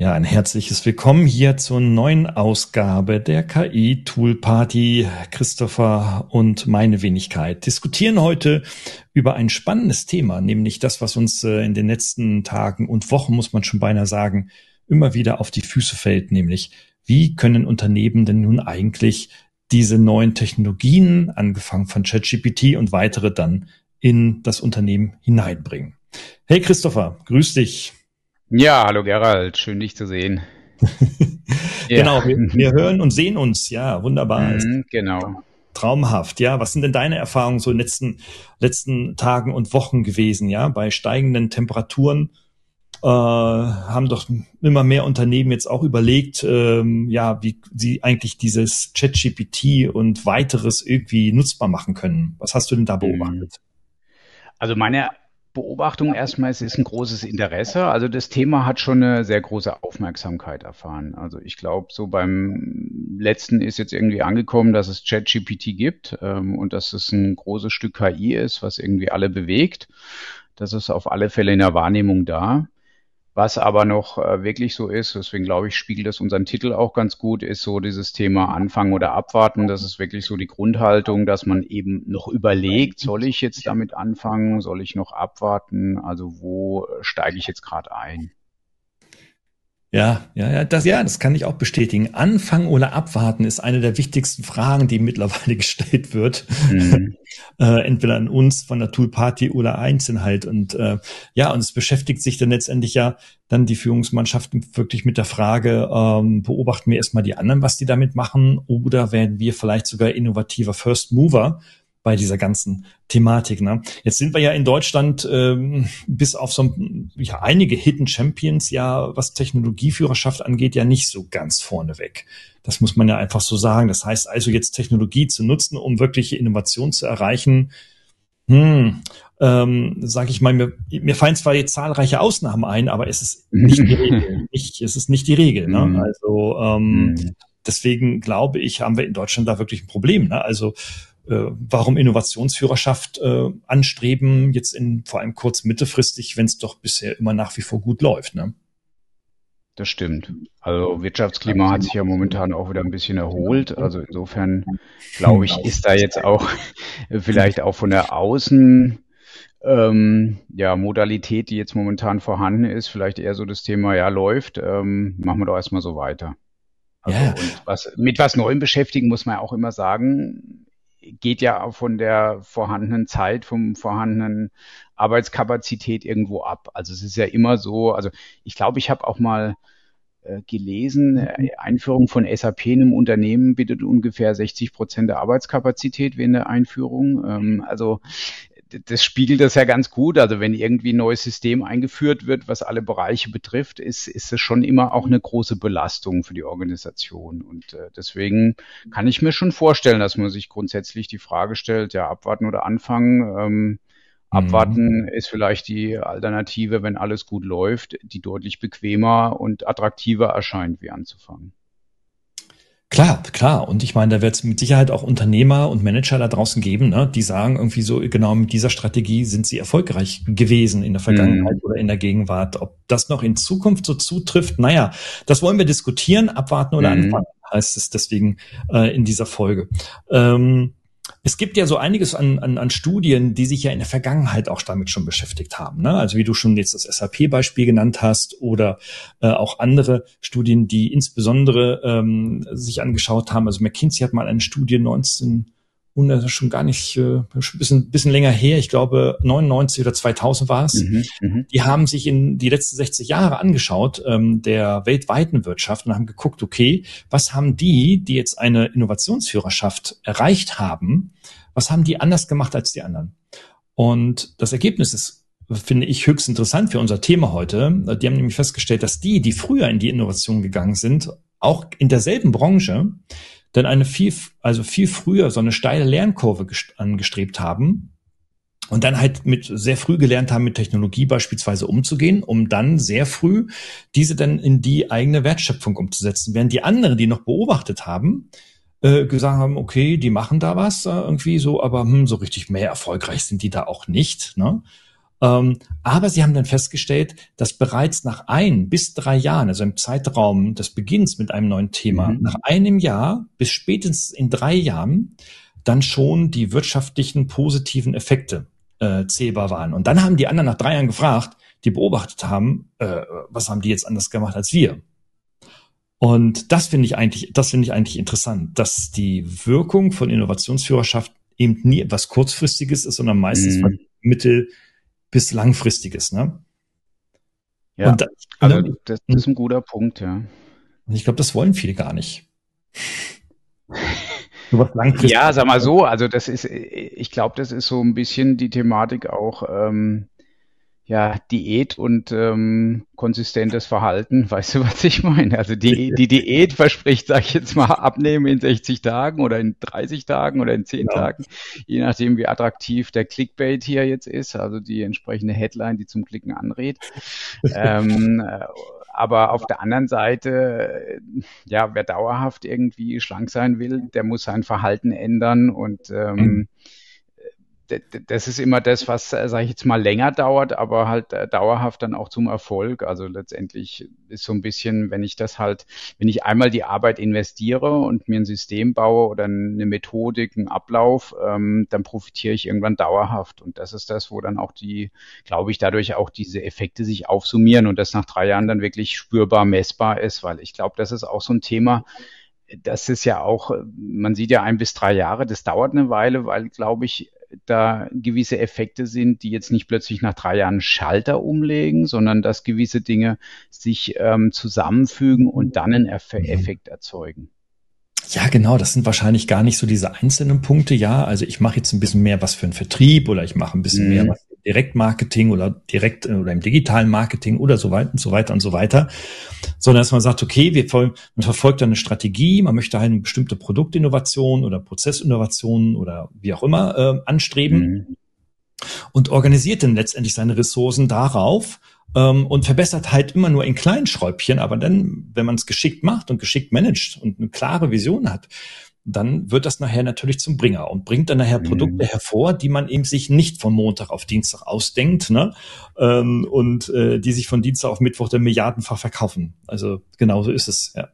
Ja, ein herzliches Willkommen hier zur neuen Ausgabe der KI Tool Party. Christopher und meine Wenigkeit diskutieren heute über ein spannendes Thema, nämlich das, was uns äh, in den letzten Tagen und Wochen, muss man schon beinahe sagen, immer wieder auf die Füße fällt, nämlich wie können Unternehmen denn nun eigentlich diese neuen Technologien, angefangen von ChatGPT und weitere dann in das Unternehmen hineinbringen. Hey Christopher, grüß dich. Ja, hallo Gerald, schön dich zu sehen. genau, wir, wir, hören und sehen uns, ja, wunderbar. Mhm, genau. Traumhaft, ja. Was sind denn deine Erfahrungen so in den letzten, letzten Tagen und Wochen gewesen, ja? Bei steigenden Temperaturen äh, haben doch immer mehr Unternehmen jetzt auch überlegt, ähm, ja, wie sie eigentlich dieses ChatGPT und weiteres irgendwie nutzbar machen können. Was hast du denn da mhm. beobachtet? Also meine Beobachtung erstmal, es ist ein großes Interesse. Also das Thema hat schon eine sehr große Aufmerksamkeit erfahren. Also ich glaube, so beim letzten ist jetzt irgendwie angekommen, dass es ChatGPT gibt ähm, und dass es ein großes Stück KI ist, was irgendwie alle bewegt. Das ist auf alle Fälle in der Wahrnehmung da. Was aber noch äh, wirklich so ist, deswegen glaube ich, spiegelt das unseren Titel auch ganz gut, ist so dieses Thema Anfangen oder Abwarten. Das ist wirklich so die Grundhaltung, dass man eben noch überlegt, soll ich jetzt damit anfangen, soll ich noch abwarten? Also wo steige ich jetzt gerade ein? Ja, ja, ja, das, ja, das kann ich auch bestätigen. Anfangen oder abwarten ist eine der wichtigsten Fragen, die mittlerweile gestellt wird. Mhm. äh, entweder an uns von der Toolparty oder einzeln halt. Und äh, ja, und es beschäftigt sich dann letztendlich ja dann die Führungsmannschaft wirklich mit der Frage, ähm, beobachten wir erstmal die anderen, was die damit machen, oder werden wir vielleicht sogar innovativer First Mover bei dieser ganzen Thematik. Ne? Jetzt sind wir ja in Deutschland ähm, bis auf so ja, einige Hidden Champions ja, was Technologieführerschaft angeht, ja nicht so ganz vorneweg. Das muss man ja einfach so sagen. Das heißt also jetzt Technologie zu nutzen, um wirkliche Innovation zu erreichen. Hm, ähm, sage ich mal, mir, mir fallen zwar jetzt zahlreiche Ausnahmen ein, aber es ist nicht die Regel. Nicht, es ist nicht die Regel. Ne? Mhm. Also ähm, mhm. deswegen glaube ich, haben wir in Deutschland da wirklich ein Problem. Ne? Also warum Innovationsführerschaft äh, anstreben, jetzt in vor allem kurz mittelfristig, wenn es doch bisher immer nach wie vor gut läuft. Ne? Das stimmt. Also Wirtschaftsklima hat sich ja momentan auch wieder ein bisschen erholt. Also insofern glaube ich, ist da jetzt auch vielleicht auch von der Außen ähm, ja, Modalität, die jetzt momentan vorhanden ist, vielleicht eher so das Thema, ja, läuft, ähm, machen wir doch erstmal so weiter. Also, ja. und was, mit was Neuem beschäftigen muss man ja auch immer sagen, geht ja auch von der vorhandenen Zeit, vom vorhandenen Arbeitskapazität irgendwo ab. Also es ist ja immer so, also ich glaube, ich habe auch mal äh, gelesen, äh, Einführung von SAP in einem Unternehmen bittet ungefähr 60 Prozent der Arbeitskapazität während der Einführung. Ähm, also das spiegelt das ja ganz gut. Also wenn irgendwie ein neues System eingeführt wird, was alle Bereiche betrifft, ist, ist es schon immer auch eine große Belastung für die Organisation. Und äh, deswegen kann ich mir schon vorstellen, dass man sich grundsätzlich die Frage stellt, ja, abwarten oder anfangen. Ähm, Abwarten mhm. ist vielleicht die Alternative, wenn alles gut läuft, die deutlich bequemer und attraktiver erscheint, wie anzufangen. Klar, klar. Und ich meine, da wird es mit Sicherheit auch Unternehmer und Manager da draußen geben, ne, die sagen irgendwie so, genau mit dieser Strategie sind sie erfolgreich gewesen in der Vergangenheit mhm. oder in der Gegenwart. Ob das noch in Zukunft so zutrifft, naja, das wollen wir diskutieren, abwarten oder mhm. anfangen, heißt es deswegen äh, in dieser Folge. Ähm, es gibt ja so einiges an, an, an Studien, die sich ja in der Vergangenheit auch damit schon beschäftigt haben. Ne? Also wie du schon jetzt das SAP-Beispiel genannt hast oder äh, auch andere Studien, die insbesondere ähm, sich angeschaut haben. Also McKinsey hat mal eine Studie 19 und das ist schon gar nicht, äh, schon ein bisschen, bisschen länger her, ich glaube 99 oder 2000 war es. Mhm, die haben sich in die letzten 60 Jahre angeschaut, ähm, der weltweiten Wirtschaft und haben geguckt, okay, was haben die, die jetzt eine Innovationsführerschaft erreicht haben, was haben die anders gemacht als die anderen? Und das Ergebnis ist, finde ich, höchst interessant für unser Thema heute. Die haben nämlich festgestellt, dass die, die früher in die Innovation gegangen sind, auch in derselben Branche, denn eine viel, also viel früher so eine steile Lernkurve angestrebt haben und dann halt mit sehr früh gelernt haben, mit Technologie beispielsweise umzugehen, um dann sehr früh diese dann in die eigene Wertschöpfung umzusetzen. Während die anderen, die noch beobachtet haben, äh, gesagt haben, okay, die machen da was äh, irgendwie so, aber hm, so richtig mehr erfolgreich sind die da auch nicht. Ne? Ähm, aber sie haben dann festgestellt, dass bereits nach ein bis drei Jahren, also im Zeitraum des Beginns mit einem neuen Thema, mhm. nach einem Jahr bis spätestens in drei Jahren dann schon die wirtschaftlichen positiven Effekte äh, zählbar waren. Und dann haben die anderen nach drei Jahren gefragt, die beobachtet haben, äh, was haben die jetzt anders gemacht als wir? Und das finde ich eigentlich, das finde ich eigentlich interessant, dass die Wirkung von Innovationsführerschaft eben nie etwas kurzfristiges ist, sondern meistens mhm. mittel- bis langfristiges. Ne? Ja, Und, also ne, das, ist ein guter Punkt, ja. Und ich glaube, das wollen viele gar nicht. Ja, sag mal so, also das ist, ich glaube, das ist so ein bisschen die Thematik auch, ähm, ja, Diät und ähm, konsistentes Verhalten, weißt du, was ich meine? Also die, die Diät verspricht, sag ich jetzt mal, abnehmen in 60 Tagen oder in 30 Tagen oder in 10 genau. Tagen, je nachdem, wie attraktiv der Clickbait hier jetzt ist, also die entsprechende Headline, die zum Klicken anrät. ähm, äh, aber auf der anderen Seite, ja, wer dauerhaft irgendwie schlank sein will, der muss sein Verhalten ändern und ähm, mhm das ist immer das, was, äh, sage ich jetzt mal, länger dauert, aber halt äh, dauerhaft dann auch zum Erfolg. Also letztendlich ist so ein bisschen, wenn ich das halt, wenn ich einmal die Arbeit investiere und mir ein System baue oder eine Methodik, einen Ablauf, ähm, dann profitiere ich irgendwann dauerhaft. Und das ist das, wo dann auch die, glaube ich, dadurch auch diese Effekte sich aufsummieren und das nach drei Jahren dann wirklich spürbar messbar ist, weil ich glaube, das ist auch so ein Thema, das ist ja auch, man sieht ja ein bis drei Jahre, das dauert eine Weile, weil, glaube ich, da gewisse Effekte sind, die jetzt nicht plötzlich nach drei Jahren Schalter umlegen, sondern dass gewisse Dinge sich ähm, zusammenfügen und dann einen Eff mhm. Effekt erzeugen. Ja, genau, das sind wahrscheinlich gar nicht so diese einzelnen Punkte. Ja, also ich mache jetzt ein bisschen mehr was für den Vertrieb oder ich mache ein bisschen mhm. mehr was Direktmarketing oder direkt äh, oder im digitalen Marketing oder so weiter und so weiter und so weiter. Sondern dass man sagt, okay, wir, man verfolgt eine Strategie, man möchte halt eine bestimmte Produktinnovation oder Prozessinnovation oder wie auch immer äh, anstreben mhm. und organisiert dann letztendlich seine Ressourcen darauf ähm, und verbessert halt immer nur in kleinen Schräubchen, aber dann, wenn man es geschickt macht und geschickt managt und eine klare Vision hat, dann wird das nachher natürlich zum Bringer und bringt dann nachher mhm. Produkte hervor, die man eben sich nicht von Montag auf Dienstag ausdenkt, ne? Ähm, und äh, die sich von Dienstag auf Mittwoch dann milliardenfach verkaufen. Also genauso ist es, ja.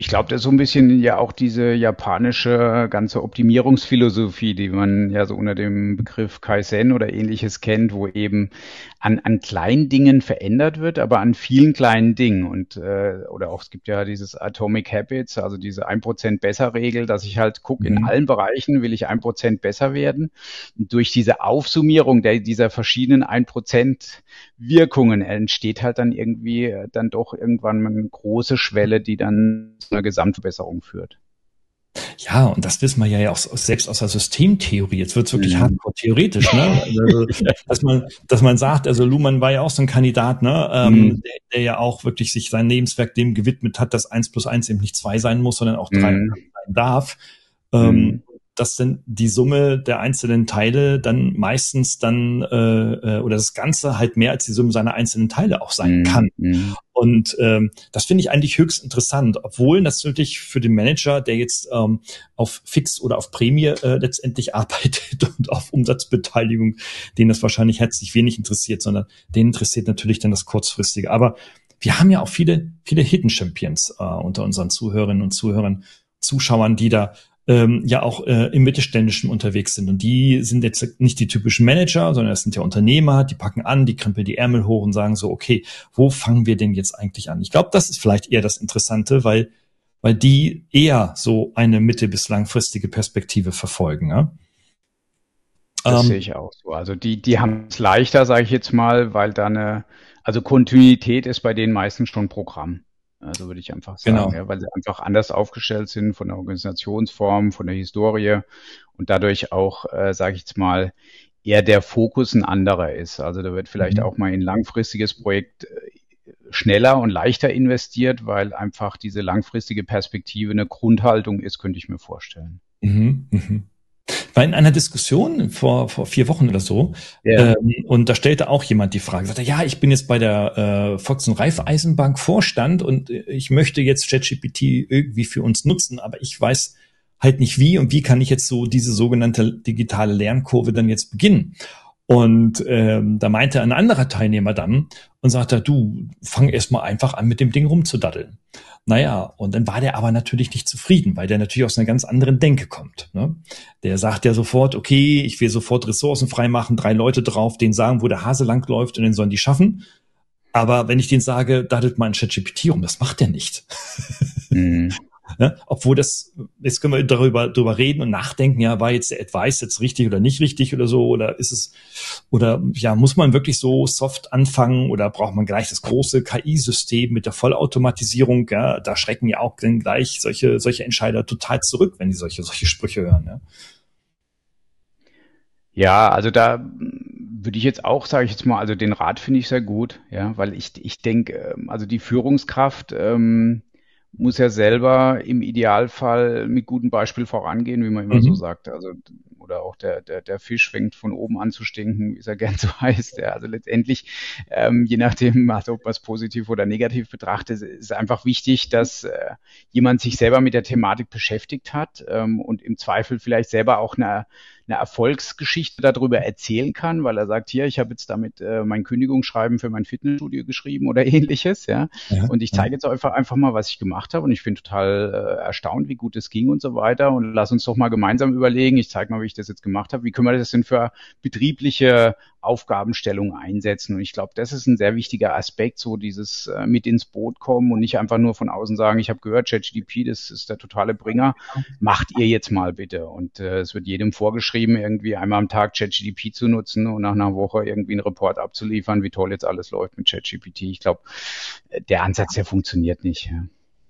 Ich glaube, das ist so ein bisschen ja auch diese japanische ganze Optimierungsphilosophie, die man ja so unter dem Begriff Kaizen oder ähnliches kennt, wo eben an, an kleinen Dingen verändert wird, aber an vielen kleinen Dingen. Und äh, oder auch es gibt ja dieses Atomic Habits, also diese ein Prozent besser Regel, dass ich halt gucke, in mhm. allen Bereichen will ich ein Prozent besser werden. Und durch diese Aufsummierung der, dieser verschiedenen ein Prozent Wirkungen entsteht halt dann irgendwie äh, dann doch irgendwann eine große Schwelle, die dann einer Gesamtverbesserung führt. Ja, und das wissen wir ja auch selbst aus der Systemtheorie. Jetzt wird es wirklich mhm. hardcore theoretisch, ne? Also, dass man, dass man sagt, also Luhmann war ja auch so ein Kandidat, ne, ähm, mhm. der, der, ja auch wirklich sich sein Lebenswerk dem gewidmet hat, dass eins plus eins eben nicht zwei sein muss, sondern auch drei mhm. sein darf. Ähm, mhm dass dann die Summe der einzelnen Teile dann meistens dann äh, äh, oder das Ganze halt mehr als die Summe seiner einzelnen Teile auch sein mhm. kann. Mhm. Und ähm, das finde ich eigentlich höchst interessant, obwohl natürlich für den Manager, der jetzt ähm, auf Fix oder auf Prämie äh, letztendlich arbeitet und auf Umsatzbeteiligung, den das wahrscheinlich herzlich wenig interessiert, sondern den interessiert natürlich dann das Kurzfristige. Aber wir haben ja auch viele, viele Hidden Champions äh, unter unseren Zuhörerinnen und Zuhörern, Zuschauern, die da ähm, ja auch äh, im Mittelständischen unterwegs sind. Und die sind jetzt nicht die typischen Manager, sondern das sind ja Unternehmer, die packen an, die krempeln die Ärmel hoch und sagen so, okay, wo fangen wir denn jetzt eigentlich an? Ich glaube, das ist vielleicht eher das Interessante, weil, weil die eher so eine mittel- bis langfristige Perspektive verfolgen. Ja? Das ähm, sehe ich auch so. Also die, die haben es leichter, sage ich jetzt mal, weil da eine, also Kontinuität ist bei denen meistens schon Programm. Also würde ich einfach sagen, genau. ja, weil sie einfach anders aufgestellt sind von der Organisationsform, von der Historie und dadurch auch, äh, sage ich jetzt mal, eher der Fokus ein anderer ist. Also da wird vielleicht mhm. auch mal ein langfristiges Projekt schneller und leichter investiert, weil einfach diese langfristige Perspektive eine Grundhaltung ist, könnte ich mir vorstellen. Mhm, mh war in einer Diskussion vor, vor vier Wochen oder so. Ja. Ähm, und da stellte auch jemand die Frage, sagte, ja, ich bin jetzt bei der äh, Volks- und Raiffeisenbank Vorstand und ich möchte jetzt ChatGPT irgendwie für uns nutzen, aber ich weiß halt nicht wie und wie kann ich jetzt so diese sogenannte digitale Lernkurve dann jetzt beginnen. Und ähm, da meinte ein anderer Teilnehmer dann und sagte, du fang erst mal einfach an, mit dem Ding rumzudaddeln. Naja, und dann war der aber natürlich nicht zufrieden, weil der natürlich aus einer ganz anderen Denke kommt. Ne? Der sagt ja sofort, okay, ich will sofort Ressourcen freimachen, drei Leute drauf, denen sagen, wo der Hase lang läuft und den sollen die schaffen. Aber wenn ich denen sage, daddelt mal ein ChatGPT rum, das macht der nicht. Mhm. Ja, obwohl das, jetzt können wir darüber, darüber reden und nachdenken, ja, war jetzt der Advice jetzt richtig oder nicht richtig oder so, oder ist es, oder ja, muss man wirklich so soft anfangen oder braucht man gleich das große KI-System mit der Vollautomatisierung, ja, da schrecken ja auch dann gleich solche, solche Entscheider total zurück, wenn die solche, solche Sprüche hören, ja. Ja, also da würde ich jetzt auch, sage ich jetzt mal, also den Rat finde ich sehr gut, ja, weil ich, ich denke, ähm, also die Führungskraft, ähm, muss ja selber im Idealfall mit gutem Beispiel vorangehen, wie man immer mhm. so sagt. Also oder auch der, der, der Fisch fängt von oben an zu stinken, wie es ja gern so heißt. Ja, also letztendlich, ähm, je nachdem, also ob man es positiv oder negativ betrachtet, ist einfach wichtig, dass äh, jemand sich selber mit der Thematik beschäftigt hat ähm, und im Zweifel vielleicht selber auch eine eine Erfolgsgeschichte darüber erzählen kann, weil er sagt, hier, ich habe jetzt damit äh, mein Kündigungsschreiben für mein Fitnessstudio geschrieben oder ähnliches, ja. ja und ich zeige jetzt einfach, einfach mal, was ich gemacht habe. Und ich bin total äh, erstaunt, wie gut es ging und so weiter. Und lass uns doch mal gemeinsam überlegen, ich zeige mal, wie ich das jetzt gemacht habe, wie können wir das denn für betriebliche Aufgabenstellung einsetzen. Und ich glaube, das ist ein sehr wichtiger Aspekt, so dieses äh, mit ins Boot kommen und nicht einfach nur von außen sagen, ich habe gehört, ChatGDP, das ist der totale Bringer, macht ihr jetzt mal bitte. Und äh, es wird jedem vorgeschrieben, irgendwie einmal am Tag ChatGDP zu nutzen und nach einer Woche irgendwie einen Report abzuliefern, wie toll jetzt alles läuft mit ChatGPT. Ich glaube, äh, der Ansatz, der funktioniert nicht.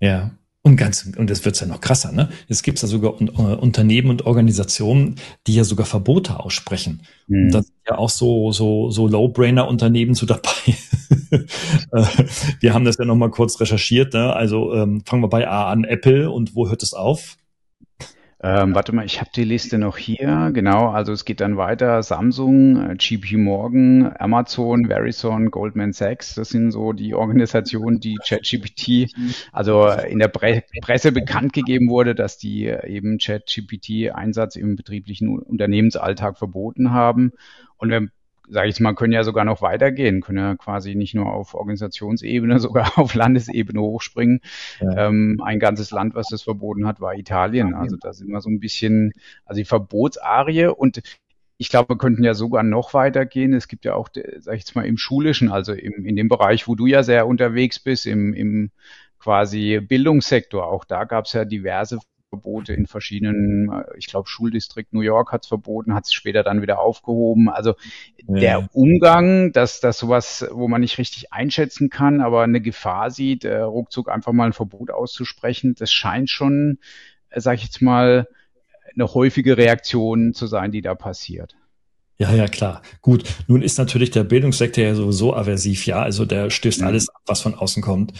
Ja. ja. Und ganz, und es wird ja noch krasser, ne? Es gibt ja sogar un, uh, Unternehmen und Organisationen, die ja sogar Verbote aussprechen. Mhm. Und da sind ja auch so, so, so Low-Brainer-Unternehmen so dabei. Äh, wir haben das ja nochmal kurz recherchiert, ne? Also ähm, fangen wir bei A an, Apple und wo hört es auf? Ähm, warte mal, ich habe die Liste noch hier. Genau, also es geht dann weiter. Samsung, äh, GP Morgan, Amazon, Verizon, Goldman Sachs. Das sind so die Organisationen, die ChatGPT, also in der Pre Presse bekannt gegeben wurde, dass die eben ChatGPT-Einsatz im betrieblichen Unternehmensalltag verboten haben. Und wir sage ich mal, können ja sogar noch weitergehen, können ja quasi nicht nur auf Organisationsebene, sogar auf Landesebene hochspringen. Ja. Ähm, ein ganzes Land, was das verboten hat, war Italien. Also da sind wir so ein bisschen, also die Verbotsarie und ich glaube, wir könnten ja sogar noch weitergehen. Es gibt ja auch, sag ich jetzt mal, im Schulischen, also im, in dem Bereich, wo du ja sehr unterwegs bist, im, im quasi Bildungssektor. Auch da gab es ja diverse Verbote in verschiedenen, äh, ich glaube, Schuldistrikt New York hat es verboten, hat es später dann wieder aufgehoben. Also ja. der Umgang, dass das sowas, wo man nicht richtig einschätzen kann, aber eine Gefahr sieht, äh, ruckzuck einfach mal ein Verbot auszusprechen, das scheint schon, äh, sag ich jetzt mal, eine häufige Reaktion zu sein, die da passiert. Ja, ja, klar. Gut. Nun ist natürlich der Bildungssektor ja sowieso aversiv, ja. Also der stößt mhm. alles ab, was von außen kommt.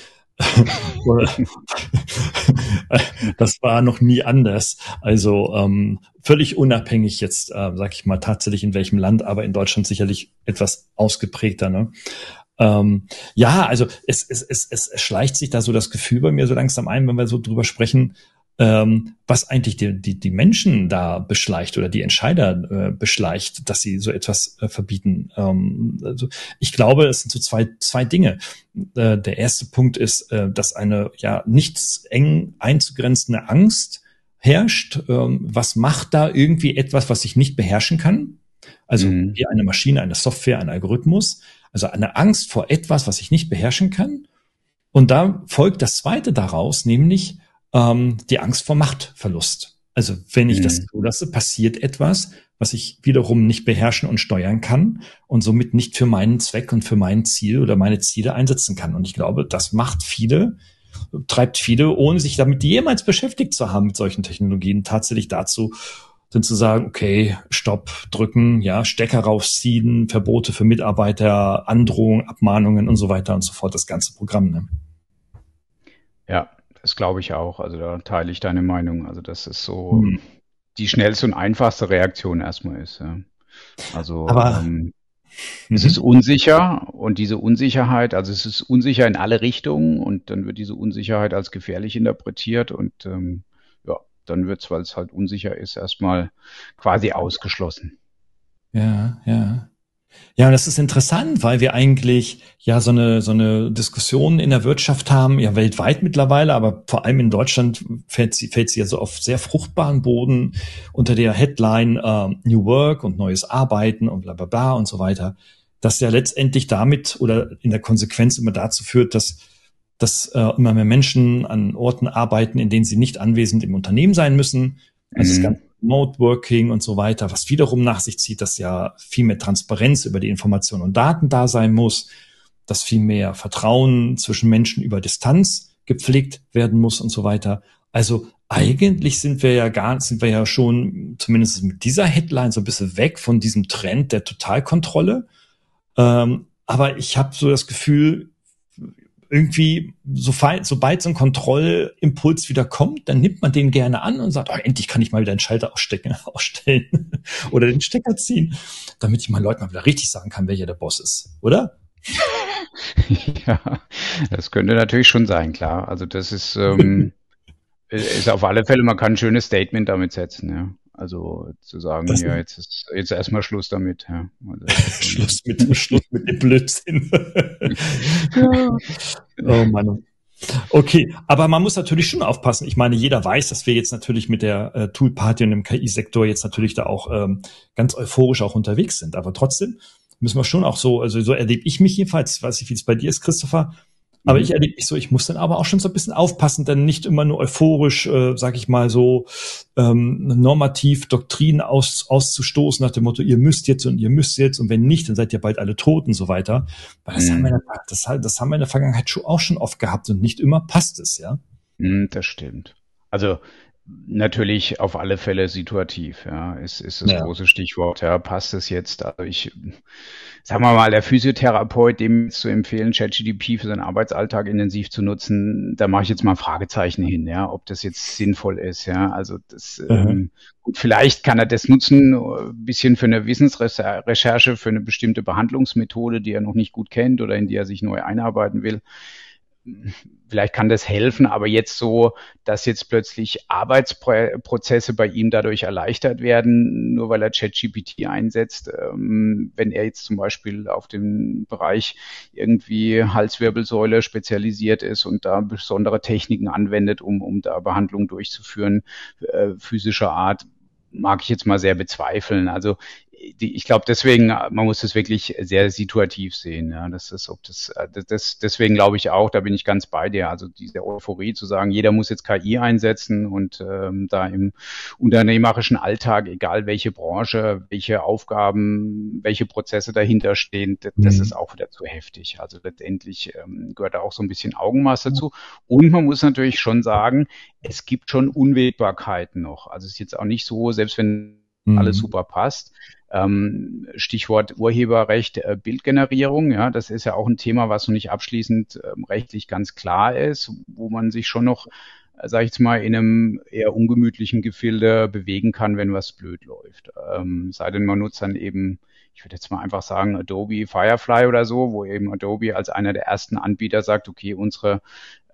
Das war noch nie anders. Also ähm, völlig unabhängig jetzt, äh, sag ich mal, tatsächlich in welchem Land, aber in Deutschland sicherlich etwas ausgeprägter. Ne? Ähm, ja, also es, es, es, es schleicht sich da so das Gefühl bei mir so langsam ein, wenn wir so drüber sprechen, ähm, was eigentlich die, die, die Menschen da beschleicht oder die Entscheider äh, beschleicht, dass sie so etwas äh, verbieten. Ähm, also ich glaube, es sind so zwei, zwei Dinge. Äh, der erste Punkt ist, äh, dass eine ja nicht eng einzugrenzende Angst herrscht. Ähm, was macht da irgendwie etwas, was ich nicht beherrschen kann? Also mhm. wie eine Maschine, eine Software, ein Algorithmus. Also eine Angst vor etwas, was ich nicht beherrschen kann. Und da folgt das zweite daraus, nämlich ähm, die Angst vor Machtverlust. Also wenn ich mhm. das zulasse, passiert etwas, was ich wiederum nicht beherrschen und steuern kann und somit nicht für meinen Zweck und für mein Ziel oder meine Ziele einsetzen kann. Und ich glaube, das macht viele, treibt viele, ohne sich damit jemals beschäftigt zu haben mit solchen Technologien, tatsächlich dazu, sind zu sagen, okay, Stopp, drücken, ja, Stecker rausziehen, Verbote für Mitarbeiter, Androhungen, Abmahnungen und so weiter und so fort, das ganze Programm. Ne? Ja, das glaube ich auch. Also da teile ich deine Meinung. Also das ist so hm. die schnellste und einfachste Reaktion erstmal ist. Ja. Also Aber, ähm, es ist unsicher und diese Unsicherheit, also es ist unsicher in alle Richtungen und dann wird diese Unsicherheit als gefährlich interpretiert und ähm, ja, dann wird es, weil es halt unsicher ist, erstmal quasi ausgeschlossen. Ja, ja. Ja, und das ist interessant, weil wir eigentlich ja so eine, so eine Diskussion in der Wirtschaft haben, ja weltweit mittlerweile, aber vor allem in Deutschland fällt sie, fällt sie ja so auf sehr fruchtbaren Boden unter der Headline äh, New Work und neues Arbeiten und bla bla bla und so weiter, das ja letztendlich damit oder in der Konsequenz immer dazu führt, dass dass äh, immer mehr Menschen an Orten arbeiten, in denen sie nicht anwesend im Unternehmen sein müssen. Also mhm. das ganze Remote Working und so weiter, was wiederum nach sich zieht, dass ja viel mehr Transparenz über die Informationen und Daten da sein muss, dass viel mehr Vertrauen zwischen Menschen über Distanz gepflegt werden muss und so weiter. Also eigentlich sind wir ja gar, sind wir ja schon zumindest mit dieser Headline so ein bisschen weg von diesem Trend der Totalkontrolle. Ähm, aber ich habe so das Gefühl, irgendwie, so sobald so ein Kontrollimpuls wieder kommt, dann nimmt man den gerne an und sagt, oh, endlich kann ich mal wieder einen Schalter ausstecken, ausstellen oder den Stecker ziehen, damit ich meinen Leuten mal wieder richtig sagen kann, welcher der Boss ist, oder? ja, das könnte natürlich schon sein, klar. Also das ist, ähm, ist auf alle Fälle, man kann ein schönes Statement damit setzen, ja. Also zu sagen, das ja, jetzt ist jetzt erstmal Schluss damit. Ja. Also, Schluss mit dem Schluss mit dem Blödsinn. ja. Oh Mann. Okay, aber man muss natürlich schon aufpassen. Ich meine, jeder weiß, dass wir jetzt natürlich mit der äh, Tool-Party und dem KI-Sektor jetzt natürlich da auch ähm, ganz euphorisch auch unterwegs sind. Aber trotzdem müssen wir schon auch so, also so erlebe ich mich jedenfalls, weiß ich, wie es bei dir ist, Christopher, aber mhm. ich erlebe mich so, ich muss dann aber auch schon so ein bisschen aufpassen, dann nicht immer nur euphorisch, äh, sag ich mal so, ähm, normativ Doktrinen aus, auszustoßen nach dem Motto, ihr müsst jetzt und ihr müsst jetzt und wenn nicht, dann seid ihr bald alle tot und so weiter. Weil das, mhm. haben, wir in der, das, das haben wir in der Vergangenheit schon, auch schon oft gehabt und nicht immer passt es, ja. Mhm, das stimmt. Also Natürlich auf alle Fälle situativ, ja, ist, ist das ja. große Stichwort. Ja, passt es jetzt? Also ich, sagen wir mal, der Physiotherapeut, dem zu empfehlen, ChatGDP für seinen Arbeitsalltag intensiv zu nutzen, da mache ich jetzt mal Fragezeichen hin, ja, ob das jetzt sinnvoll ist, ja. Also das, mhm. ähm, gut, vielleicht kann er das nutzen, ein bisschen für eine Wissensrecherche, für eine bestimmte Behandlungsmethode, die er noch nicht gut kennt oder in die er sich neu einarbeiten will vielleicht kann das helfen, aber jetzt so, dass jetzt plötzlich Arbeitsprozesse bei ihm dadurch erleichtert werden, nur weil er ChatGPT einsetzt, ähm, wenn er jetzt zum Beispiel auf dem Bereich irgendwie Halswirbelsäule spezialisiert ist und da besondere Techniken anwendet, um, um da Behandlungen durchzuführen, äh, physischer Art, mag ich jetzt mal sehr bezweifeln. Also die, ich glaube deswegen, man muss das wirklich sehr situativ sehen. Ja. Das ist, ob das, äh, das, deswegen glaube ich auch, da bin ich ganz bei dir. Also diese Euphorie zu sagen, jeder muss jetzt KI einsetzen und ähm, da im unternehmerischen Alltag, egal welche Branche, welche Aufgaben, welche Prozesse dahinter stehen, das, mhm. ist auch wieder zu heftig. Also letztendlich ähm, gehört da auch so ein bisschen Augenmaß dazu. Und man muss natürlich schon sagen, es gibt schon Unwägbarkeiten noch. Also es ist jetzt auch nicht so, selbst wenn alles mhm. super passt, ähm, Stichwort Urheberrecht, äh, Bildgenerierung, ja, das ist ja auch ein Thema, was noch nicht abschließend ähm, rechtlich ganz klar ist, wo man sich schon noch, äh, sage ich jetzt mal, in einem eher ungemütlichen Gefilde bewegen kann, wenn was blöd läuft. Ähm, sei denn, man nutzt dann eben ich würde jetzt mal einfach sagen, Adobe Firefly oder so, wo eben Adobe als einer der ersten Anbieter sagt, okay, unsere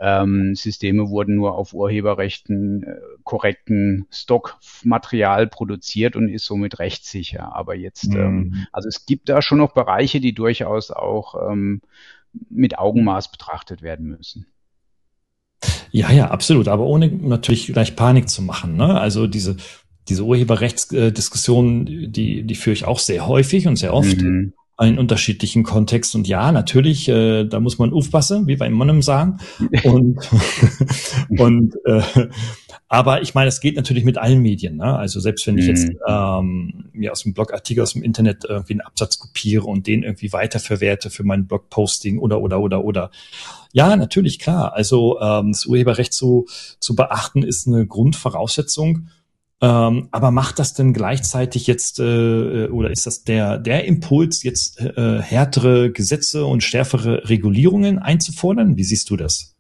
ähm, Systeme wurden nur auf Urheberrechten äh, korrekten Stockmaterial produziert und ist somit rechtssicher. Aber jetzt, mhm. ähm, also es gibt da schon noch Bereiche, die durchaus auch ähm, mit Augenmaß betrachtet werden müssen. Ja, ja, absolut, aber ohne natürlich gleich Panik zu machen. Ne? Also diese diese Urheberrechtsdiskussion, die, die führe ich auch sehr häufig und sehr oft mhm. in unterschiedlichen Kontexten. Und ja, natürlich, äh, da muss man aufpassen, wie wir im Monem sagen. Und, und äh, aber ich meine, es geht natürlich mit allen Medien. Ne? Also selbst wenn ich jetzt mhm. ähm, mir aus dem Blogartikel aus dem Internet irgendwie einen Absatz kopiere und den irgendwie weiterverwerte für mein Blogposting oder oder oder oder. Ja, natürlich, klar. Also ähm, das Urheberrecht zu, zu beachten ist eine Grundvoraussetzung Ähm, aber macht das denn gleichzeitig jetzt äh, oder ist das der der Impuls jetzt äh, härtere Gesetze und schärfere Regulierungen einzufordern? Wie siehst du das?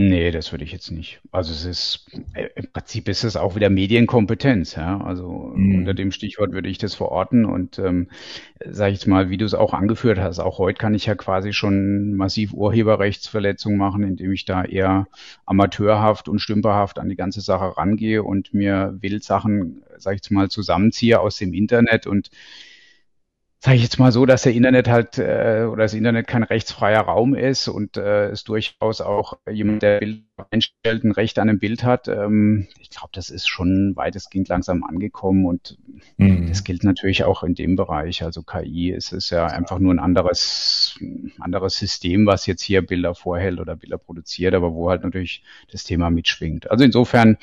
Nee, das würde ich jetzt nicht. Also es ist, äh, im Prinzip ist es auch wieder Medienkompetenz, ja. Also mhm. unter dem Stichwort würde ich das verorten und ähm, sage ich jetzt mal, wie du es auch angeführt hast, auch heute kann ich ja quasi schon massiv Urheberrechtsverletzungen machen, indem ich da eher amateurhaft und stümperhaft an die ganze Sache rangehe und mir Wildsachen, sage ich jetzt mal, zusammenziehe aus dem Internet und sage ich jetzt mal so, dass der Internet halt äh, oder das Internet kein rechtsfreier Raum ist und äh, es durchaus auch jemand, der Bild einstellt, ein Recht an einem Bild hat. Ähm, ich glaube, das ist schon weitestgehend langsam angekommen und mhm. das gilt natürlich auch in dem Bereich. Also KI ist es ja einfach nur ein anderes, anderes System, was jetzt hier Bilder vorhält oder Bilder produziert, aber wo halt natürlich das Thema mitschwingt. Also insofern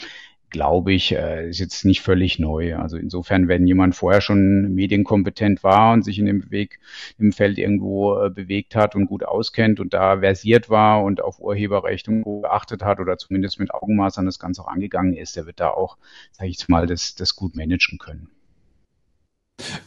glaube ich, äh, ist jetzt nicht völlig neu. Also insofern, wenn jemand vorher schon medienkompetent war und sich in dem Weg im Feld irgendwo äh, bewegt hat und gut auskennt und da versiert war und auf Urheberrecht und geachtet hat oder zumindest mit Augenmaß an das Ganze auch angegangen ist, der wird da auch, sage ich jetzt mal, das, das gut managen können.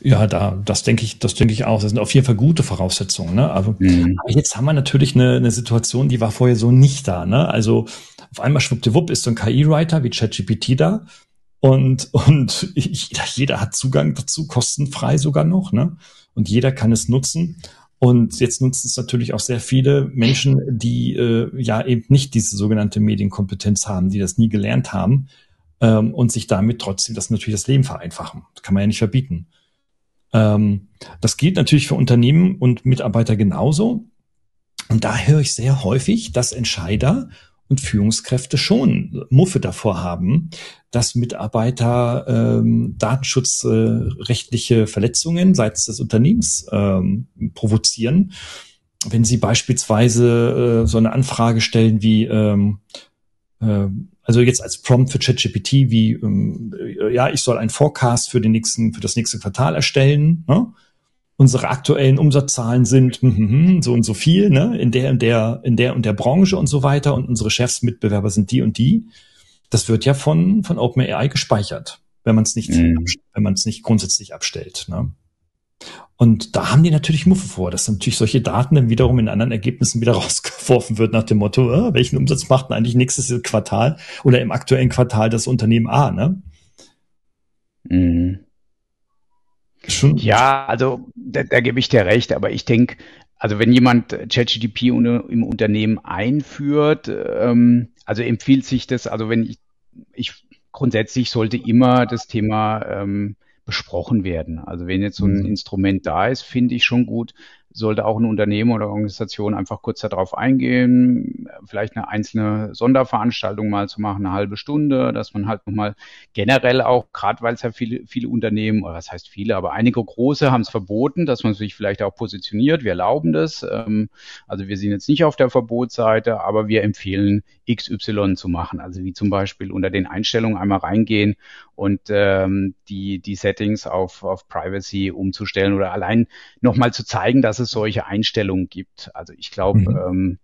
Ja, da, das denke ich, das denke ich auch. Das sind auf jeden Fall gute Voraussetzungen. Ne? Aber, mhm. aber jetzt haben wir natürlich eine, eine Situation, die war vorher so nicht da. Ne? Also auf einmal schwuppdiwupp ist so ein KI-Writer wie ChatGPT da und, und jeder, jeder hat Zugang dazu, kostenfrei sogar noch, ne? Und jeder kann es nutzen. Und jetzt nutzen es natürlich auch sehr viele Menschen, die äh, ja eben nicht diese sogenannte Medienkompetenz haben, die das nie gelernt haben ähm, und sich damit trotzdem das natürlich das Leben vereinfachen. Das kann man ja nicht verbieten. Ähm, das gilt natürlich für Unternehmen und Mitarbeiter genauso. Und da höre ich sehr häufig, dass Entscheider und Führungskräfte schon Muffe davor haben, dass Mitarbeiter ähm, datenschutzrechtliche äh, Verletzungen seitens des Unternehmens ähm, provozieren. Wenn sie beispielsweise äh, so eine Anfrage stellen wie, ähm, äh, also jetzt als Prompt für ChatGPT, wie, ähm, äh, ja, ich soll einen Forecast für den nächsten, für das nächste Quartal erstellen. Ne? Unsere aktuellen Umsatzzahlen sind hm, hm, hm, so und so viel, ne, in der und der, in der und der Branche und so weiter und unsere Chefsmitbewerber sind die und die. Das wird ja von, von OpenAI gespeichert, wenn man es nicht, mhm. wenn man es nicht grundsätzlich abstellt. Ne? Und da haben die natürlich Muffe vor, dass natürlich solche Daten dann wiederum in anderen Ergebnissen wieder rausgeworfen wird nach dem Motto, äh, welchen Umsatz macht denn eigentlich nächstes Quartal oder im aktuellen Quartal das Unternehmen A, ne? Mhm. Schon. Ja, also da, da gebe ich dir recht, aber ich denke, also wenn jemand ChatGDP im Unternehmen einführt, ähm, also empfiehlt sich das, also wenn ich, ich grundsätzlich sollte immer das Thema ähm, besprochen werden. Also wenn jetzt so ein mhm. Instrument da ist, finde ich schon gut, sollte auch ein Unternehmen oder Organisation einfach kurz darauf eingehen, vielleicht eine einzelne Sonderveranstaltung mal zu machen, eine halbe Stunde, dass man halt nochmal generell auch, gerade weil es ja viele, viele Unternehmen, oder was heißt viele, aber einige große haben es verboten, dass man sich vielleicht auch positioniert. Wir erlauben das. Ähm, also wir sind jetzt nicht auf der Verbotsseite, aber wir empfehlen XY zu machen. Also wie zum Beispiel unter den Einstellungen einmal reingehen und ähm, die, die Settings auf, auf Privacy umzustellen oder allein nochmal zu zeigen, dass es solche Einstellungen gibt. Also ich glaube, mhm. ähm,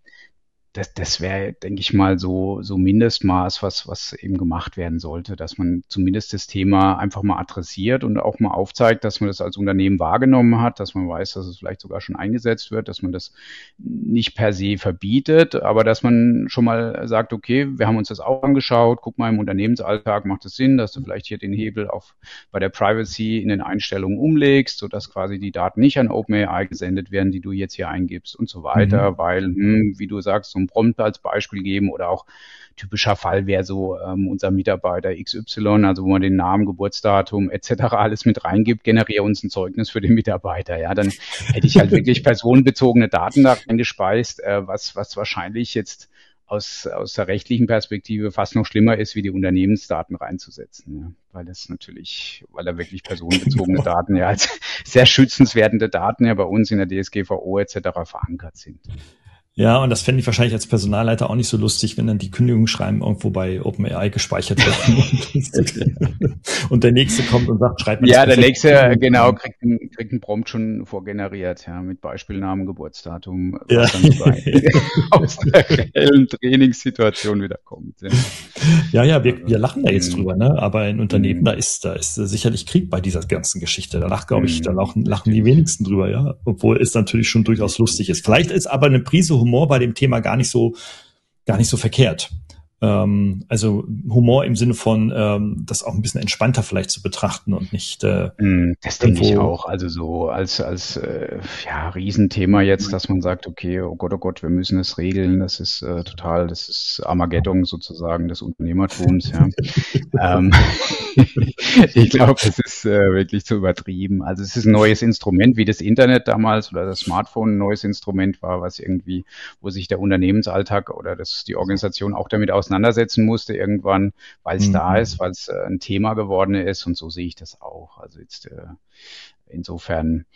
das, das wäre, denke ich mal, so, so Mindestmaß, was, was eben gemacht werden sollte, dass man zumindest das Thema einfach mal adressiert und auch mal aufzeigt, dass man das als Unternehmen wahrgenommen hat, dass man weiß, dass es vielleicht sogar schon eingesetzt wird, dass man das nicht per se verbietet, aber dass man schon mal sagt, okay, wir haben uns das auch angeschaut, guck mal im Unternehmensalltag macht es Sinn, dass du vielleicht hier den Hebel auf bei der Privacy in den Einstellungen umlegst, sodass quasi die Daten nicht an OpenAI gesendet werden, die du jetzt hier eingibst und so weiter, mhm. weil, hm, wie du sagst, so ein Prompt als Beispiel geben oder auch typischer Fall wäre so ähm, unser Mitarbeiter XY, also wo man den Namen, Geburtsdatum etc. alles mit reingibt, generiere uns ein Zeugnis für den Mitarbeiter. Ja, dann hätte ich halt wirklich personenbezogene Daten da reingespeist, äh, was, was wahrscheinlich jetzt aus, aus der rechtlichen Perspektive fast noch schlimmer ist, wie die Unternehmensdaten reinzusetzen. Ja. Weil das natürlich, weil da wirklich personenbezogene Daten ja als sehr schützenswerte Daten ja bei uns in der DSGVO etc. verankert sind. Ja, und das fände ich wahrscheinlich als Personalleiter auch nicht so lustig, wenn dann die Kündigungsschreiben irgendwo bei OpenAI gespeichert werden. und der nächste kommt und sagt, schreibt mir Ja, der nächste, genau, kriegt einen, kriegt einen Prompt schon vorgeneriert, ja, mit Beispielnamen, Geburtsdatum, ja. was dann bei, aus der reellen Trainingssituation wieder kommt. Ja, ja, ja wir, wir lachen da jetzt mhm. drüber, ne? Aber in Unternehmen, mhm. da ist, da ist sicherlich Krieg bei dieser ganzen Geschichte. Da lacht, glaube ich, da mhm. lachen, lachen die wenigsten drüber, ja. Obwohl es natürlich schon durchaus lustig ist. Vielleicht ist aber eine Prise Humor bei dem Thema gar nicht so, gar nicht so verkehrt. Ähm, also Humor im Sinne von, ähm, das auch ein bisschen entspannter vielleicht zu betrachten und nicht. Äh, mm, das denke ich auch. Also so als als äh, ja Riesenthema jetzt, dass man sagt, okay, oh Gott, oh Gott, wir müssen es regeln. Das ist äh, total, das ist Armageddon sozusagen des Unternehmertums. Ja. ähm, ich glaube, es ist äh, wirklich zu übertrieben. Also es ist ein neues Instrument, wie das Internet damals oder das Smartphone ein neues Instrument war, was irgendwie, wo sich der Unternehmensalltag oder das die Organisation auch damit auseinandersetzt auseinandersetzen musste irgendwann, weil es mhm. da ist, weil es äh, ein Thema geworden ist und so sehe ich das auch. Also jetzt äh, insofern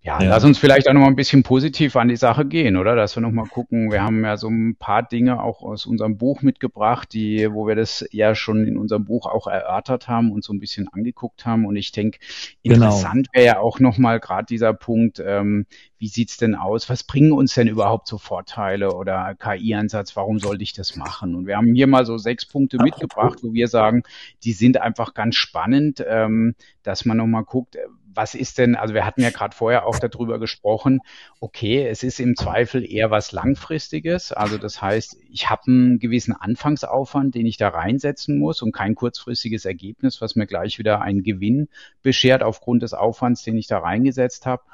ja, ja, lass uns vielleicht auch noch mal ein bisschen positiv an die Sache gehen, oder? Dass wir noch mal gucken. Wir haben ja so ein paar Dinge auch aus unserem Buch mitgebracht, die, wo wir das ja schon in unserem Buch auch erörtert haben und so ein bisschen angeguckt haben. Und ich denke, genau. interessant genau. wäre ja auch noch mal gerade dieser Punkt, ähm, wie sieht's denn aus? Was bringen uns denn überhaupt so Vorteile oder KI-Einsatz? Warum sollte ich das machen? Und wir haben hier mal so sechs Punkte mitgebracht, wo wir sagen, die sind einfach ganz spannend, ähm, dass man noch mal guckt, was ist denn, also wir hatten ja gerade vorher auch darüber gesprochen, okay, es ist im Zweifel eher was Langfristiges. Also das heißt, ich habe einen gewissen Anfangsaufwand, den ich da reinsetzen muss und kein kurzfristiges Ergebnis, was mir gleich wieder einen Gewinn beschert aufgrund des Aufwands, den ich da reingesetzt habe.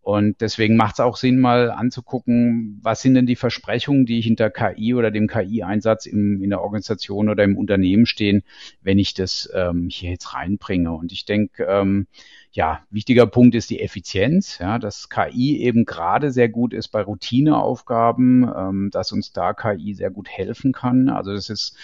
Und deswegen macht es auch Sinn, mal anzugucken, was sind denn die Versprechungen, die hinter KI oder dem KI-Einsatz in der Organisation oder im Unternehmen stehen, wenn ich das ähm, hier jetzt reinbringe. Und ich denke, ähm, ja, wichtiger Punkt ist die Effizienz, ja, dass KI eben gerade sehr gut ist bei Routineaufgaben, ähm, dass uns da KI sehr gut helfen kann. Also das ist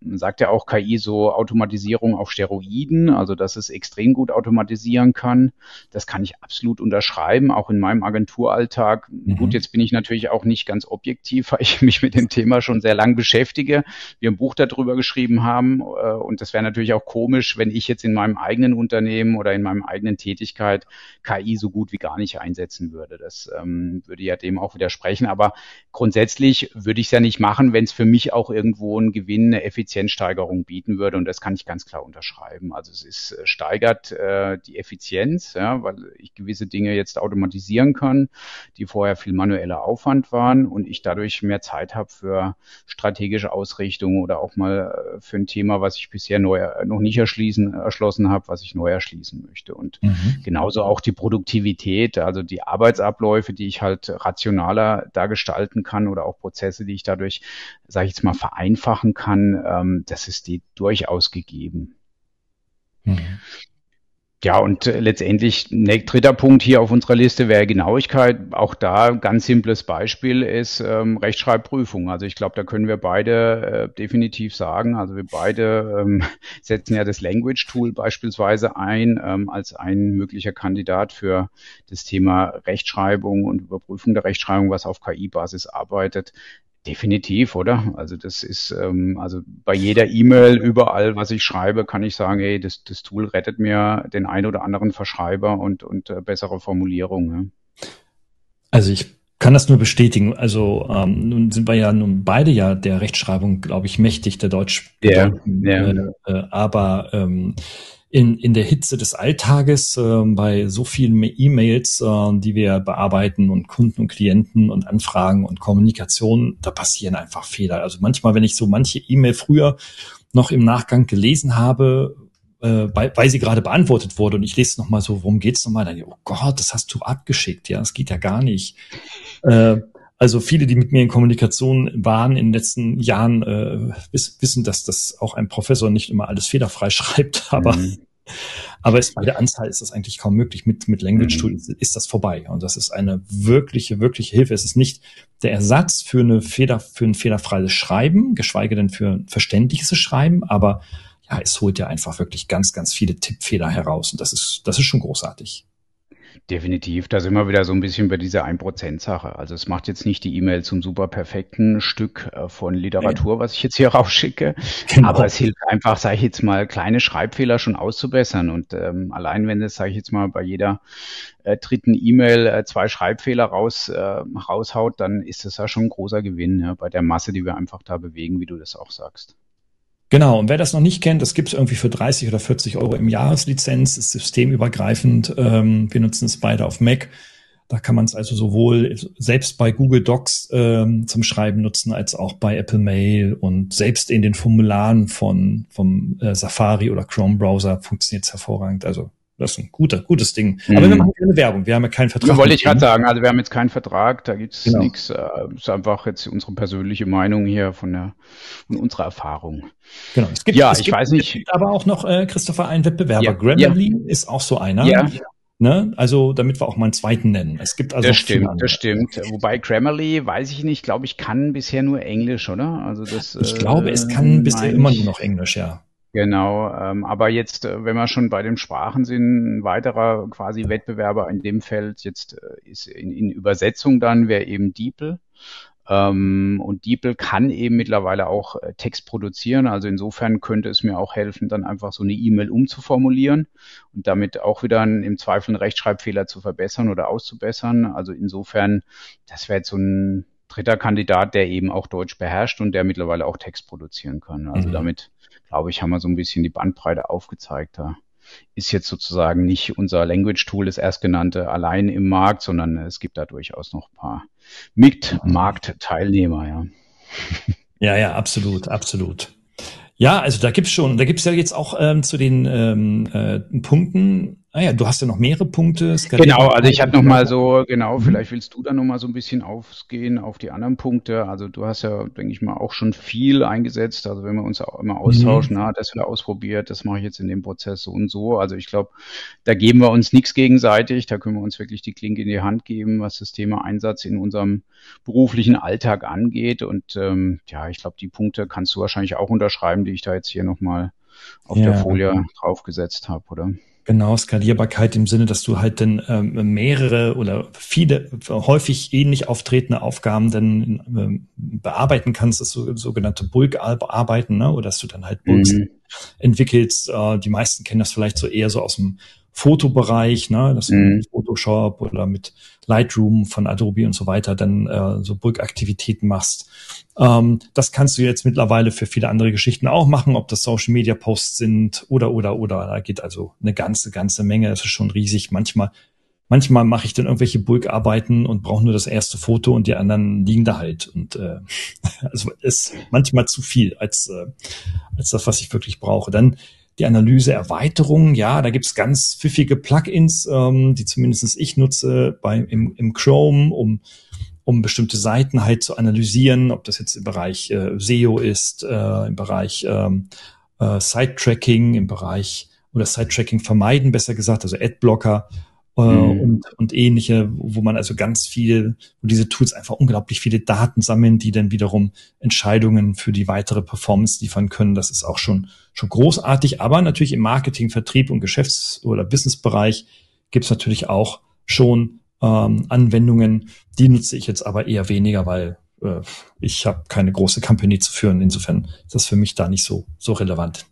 man sagt ja auch KI so Automatisierung auf Steroiden, also dass es extrem gut automatisieren kann. Das kann ich absolut unterschreiben, auch in meinem Agenturalltag. Mhm. Gut, jetzt bin ich natürlich auch nicht ganz objektiv, weil ich mich mit dem Thema schon sehr lang beschäftige. Wir ein Buch darüber geschrieben haben äh, und das wäre natürlich auch komisch, wenn ich jetzt in meinem eigenen Unternehmen oder in meinem eigenen Tätigkeit KI so gut wie gar nicht einsetzen würde. Das ähm, würde ja dem auch widersprechen. Aber grundsätzlich würde ich es ja nicht machen, wenn es für mich auch irgendwo einen Gewinn, eine Effizienz Effizienzsteigerung bieten würde. Und das kann ich ganz klar unterschreiben. Also es ist, äh, steigert äh, die Effizienz, ja, weil ich gewisse Dinge jetzt automatisieren kann, die vorher viel manueller Aufwand waren und ich dadurch mehr Zeit habe für strategische Ausrichtung oder auch mal äh, für ein Thema, was ich bisher neu, äh, noch nicht erschließen, erschlossen habe, was ich neu erschließen möchte. Und mhm. genauso auch die Produktivität, also die Arbeitsabläufe, die ich halt rationaler da gestalten kann oder auch Prozesse, die ich dadurch, sage ich jetzt mal, vereinfachen kann, ähm, das ist die durchaus gegeben. Mhm. Ja, und äh, letztendlich, ne, dritter Punkt hier auf unserer Liste wäre Genauigkeit. Auch da ganz simples Beispiel ist ähm, Rechtschreibprüfung. Also ich glaube, da können wir beide äh, definitiv sagen, also wir beide ähm, setzen ja das Language Tool beispielsweise ein ähm, als ein möglicher Kandidat für das Thema Rechtschreibung und Überprüfung der Rechtschreibung, was auf KI-Basis arbeitet. Definitiv, oder? Also das ist, ähm, also bei jeder E-Mail, überall, was ich schreibe, kann ich sagen, ey, das, das Tool rettet mir den ein oder anderen Verschreiber und, und äh, bessere Formulierungen. Ja. Also ich kann das nur bestätigen. Also ähm, nun sind wir ja nun beide ja der Rechtschreibung, glaube ich, mächtig, der Deutsch. Ja, yeah, yeah. äh, aber ähm, in, in der Hitze des Alltages, äh, bei so vielen E-Mails, äh, die wir bearbeiten und Kunden und Klienten und Anfragen und Kommunikation, da passieren einfach Fehler. Also manchmal, wenn ich so manche E-Mail früher noch im Nachgang gelesen habe, äh, weil, weil sie gerade beantwortet wurde und ich lese noch mal so, worum geht's nochmal? Dann, oh Gott, das hast du abgeschickt, ja, das geht ja gar nicht. Äh, also viele, die mit mir in Kommunikation waren in den letzten Jahren, äh, wissen, dass das auch ein Professor nicht immer alles fehlerfrei schreibt, aber mhm. Aber ist, bei der Anzahl ist das eigentlich kaum möglich. Mit, mit Language Tool ist, ist das vorbei. Und das ist eine wirkliche, wirkliche Hilfe. Es ist nicht der Ersatz für eine Fehler, für ein fehlerfreies Schreiben, geschweige denn für ein verständliches Schreiben. Aber ja, es holt ja einfach wirklich ganz, ganz viele Tippfehler heraus. Und das ist, das ist schon großartig. Definitiv, da sind wir wieder so ein bisschen bei dieser 1%-Sache. Also es macht jetzt nicht die E-Mail zum super perfekten Stück äh, von Literatur, was ich jetzt hier rausschicke, genau. aber es hilft einfach, sage ich jetzt mal, kleine Schreibfehler schon auszubessern. Und ähm, allein wenn es, sage ich jetzt mal, bei jeder äh, dritten E-Mail äh, zwei Schreibfehler raus, äh, raushaut, dann ist das ja schon ein großer Gewinn ja, bei der Masse, die wir einfach da bewegen, wie du das auch sagst. Genau, und wer das noch nicht kennt, das gibt es irgendwie für 30 oder 40 Euro im Jahreslizenz, ist systemübergreifend. Ähm, wir nutzen es beide auf Mac. Da kann man es also sowohl selbst bei Google Docs ähm, zum Schreiben nutzen, als auch bei Apple Mail und selbst in den Formularen von vom äh, Safari oder Chrome Browser funktioniert es hervorragend. Also das ist ein guter, gutes Ding. Aber mhm. wir machen keine Werbung. Wir haben ja keinen Vertrag. Das wollte ich gerade sagen. Also wir haben jetzt keinen Vertrag. Da gibt's genau. nichts. Äh, ist einfach jetzt unsere persönliche Meinung hier von der von unserer Erfahrung. Genau. Es gibt, ja, es ich gibt, weiß nicht. Aber auch noch, äh, Christopher, einen Wettbewerber. Ja. Grammarly ja. ist auch so einer. Ja. Ne? Also, damit wir auch mal einen zweiten nennen. Es gibt also. Das stimmt, das stimmt. Wobei Grammarly, weiß ich nicht, glaube ich, kann bisher nur Englisch, oder? Also das. Ich äh, glaube, es kann bisher immer nur noch Englisch, ja. Genau, ähm, aber jetzt, äh, wenn wir schon bei den Sprachen sind, ein weiterer quasi Wettbewerber in dem Feld jetzt äh, ist in, in Übersetzung dann, wäre eben DeepL. Ähm, und DeepL kann eben mittlerweile auch äh, Text produzieren. Also insofern könnte es mir auch helfen, dann einfach so eine E-Mail umzuformulieren und damit auch wieder einen, im Zweifel einen Rechtschreibfehler zu verbessern oder auszubessern. Also insofern, das wäre jetzt so ein dritter Kandidat, der eben auch Deutsch beherrscht und der mittlerweile auch Text produzieren kann. Also mhm. damit glaube ich, haben wir so ein bisschen die Bandbreite aufgezeigt. Da ist jetzt sozusagen nicht unser Language Tool, das erstgenannte, allein im Markt, sondern es gibt da durchaus noch ein paar Mitmarktteilnehmer, ja. Ja, ja, absolut, absolut. Ja, also da gibt's schon, da gibt's ja jetzt auch ähm, zu den ähm, äh, Punkten Ah ja, du hast ja noch mehrere Punkte. Genau, also ich hatte noch mal so, genau, mhm. vielleicht willst du da noch mal so ein bisschen aufgehen auf die anderen Punkte. Also du hast ja, denke ich mal, auch schon viel eingesetzt. Also wenn wir uns auch immer austauschen, mhm. na, das wieder ausprobiert, das mache ich jetzt in dem Prozess so und so. Also ich glaube, da geben wir uns nichts gegenseitig. Da können wir uns wirklich die Klinke in die Hand geben, was das Thema Einsatz in unserem beruflichen Alltag angeht. Und ähm, ja, ich glaube, die Punkte kannst du wahrscheinlich auch unterschreiben, die ich da jetzt hier noch mal auf ja. der Folie draufgesetzt habe, oder? Genau, Skalierbarkeit im Sinne, dass du halt dann ähm, mehrere oder viele häufig ähnlich auftretende Aufgaben dann ähm, bearbeiten kannst, das so, sogenannte Bulk-Arbeiten, ne? oder dass du dann halt Bulks mhm. entwickelst. Äh, die meisten kennen das vielleicht so eher so aus dem Fotobereich, ne, dass du mhm. mit Photoshop oder mit Lightroom von Adobe und so weiter dann äh, so Bulk-Aktivitäten machst. Ähm, das kannst du jetzt mittlerweile für viele andere Geschichten auch machen, ob das Social Media Posts sind oder oder oder. Da geht also eine ganze ganze Menge. Das ist schon riesig. Manchmal manchmal mache ich dann irgendwelche Bulk-Arbeiten und brauche nur das erste Foto und die anderen liegen da halt. Und äh, also ist manchmal zu viel als äh, als das, was ich wirklich brauche. Dann die Analyse-Erweiterung, ja, da gibt's ganz pfiffige Plugins, ähm, die zumindest ich nutze bei, im, im Chrome, um, um bestimmte Seiten halt zu analysieren, ob das jetzt im Bereich äh, SEO ist, äh, im Bereich ähm, äh, Site-Tracking, im Bereich oder Site-Tracking vermeiden, besser gesagt, also Adblocker äh, mhm. und, und ähnliche, wo man also ganz viel, wo diese Tools einfach unglaublich viele Daten sammeln, die dann wiederum Entscheidungen für die weitere Performance liefern können. Das ist auch schon, schon großartig. Aber natürlich im Marketing, Vertrieb und Geschäfts- oder Businessbereich gibt es natürlich auch schon ähm, Anwendungen. Die nutze ich jetzt aber eher weniger, weil äh, ich habe keine große Company zu führen. Insofern ist das für mich da nicht so, so relevant.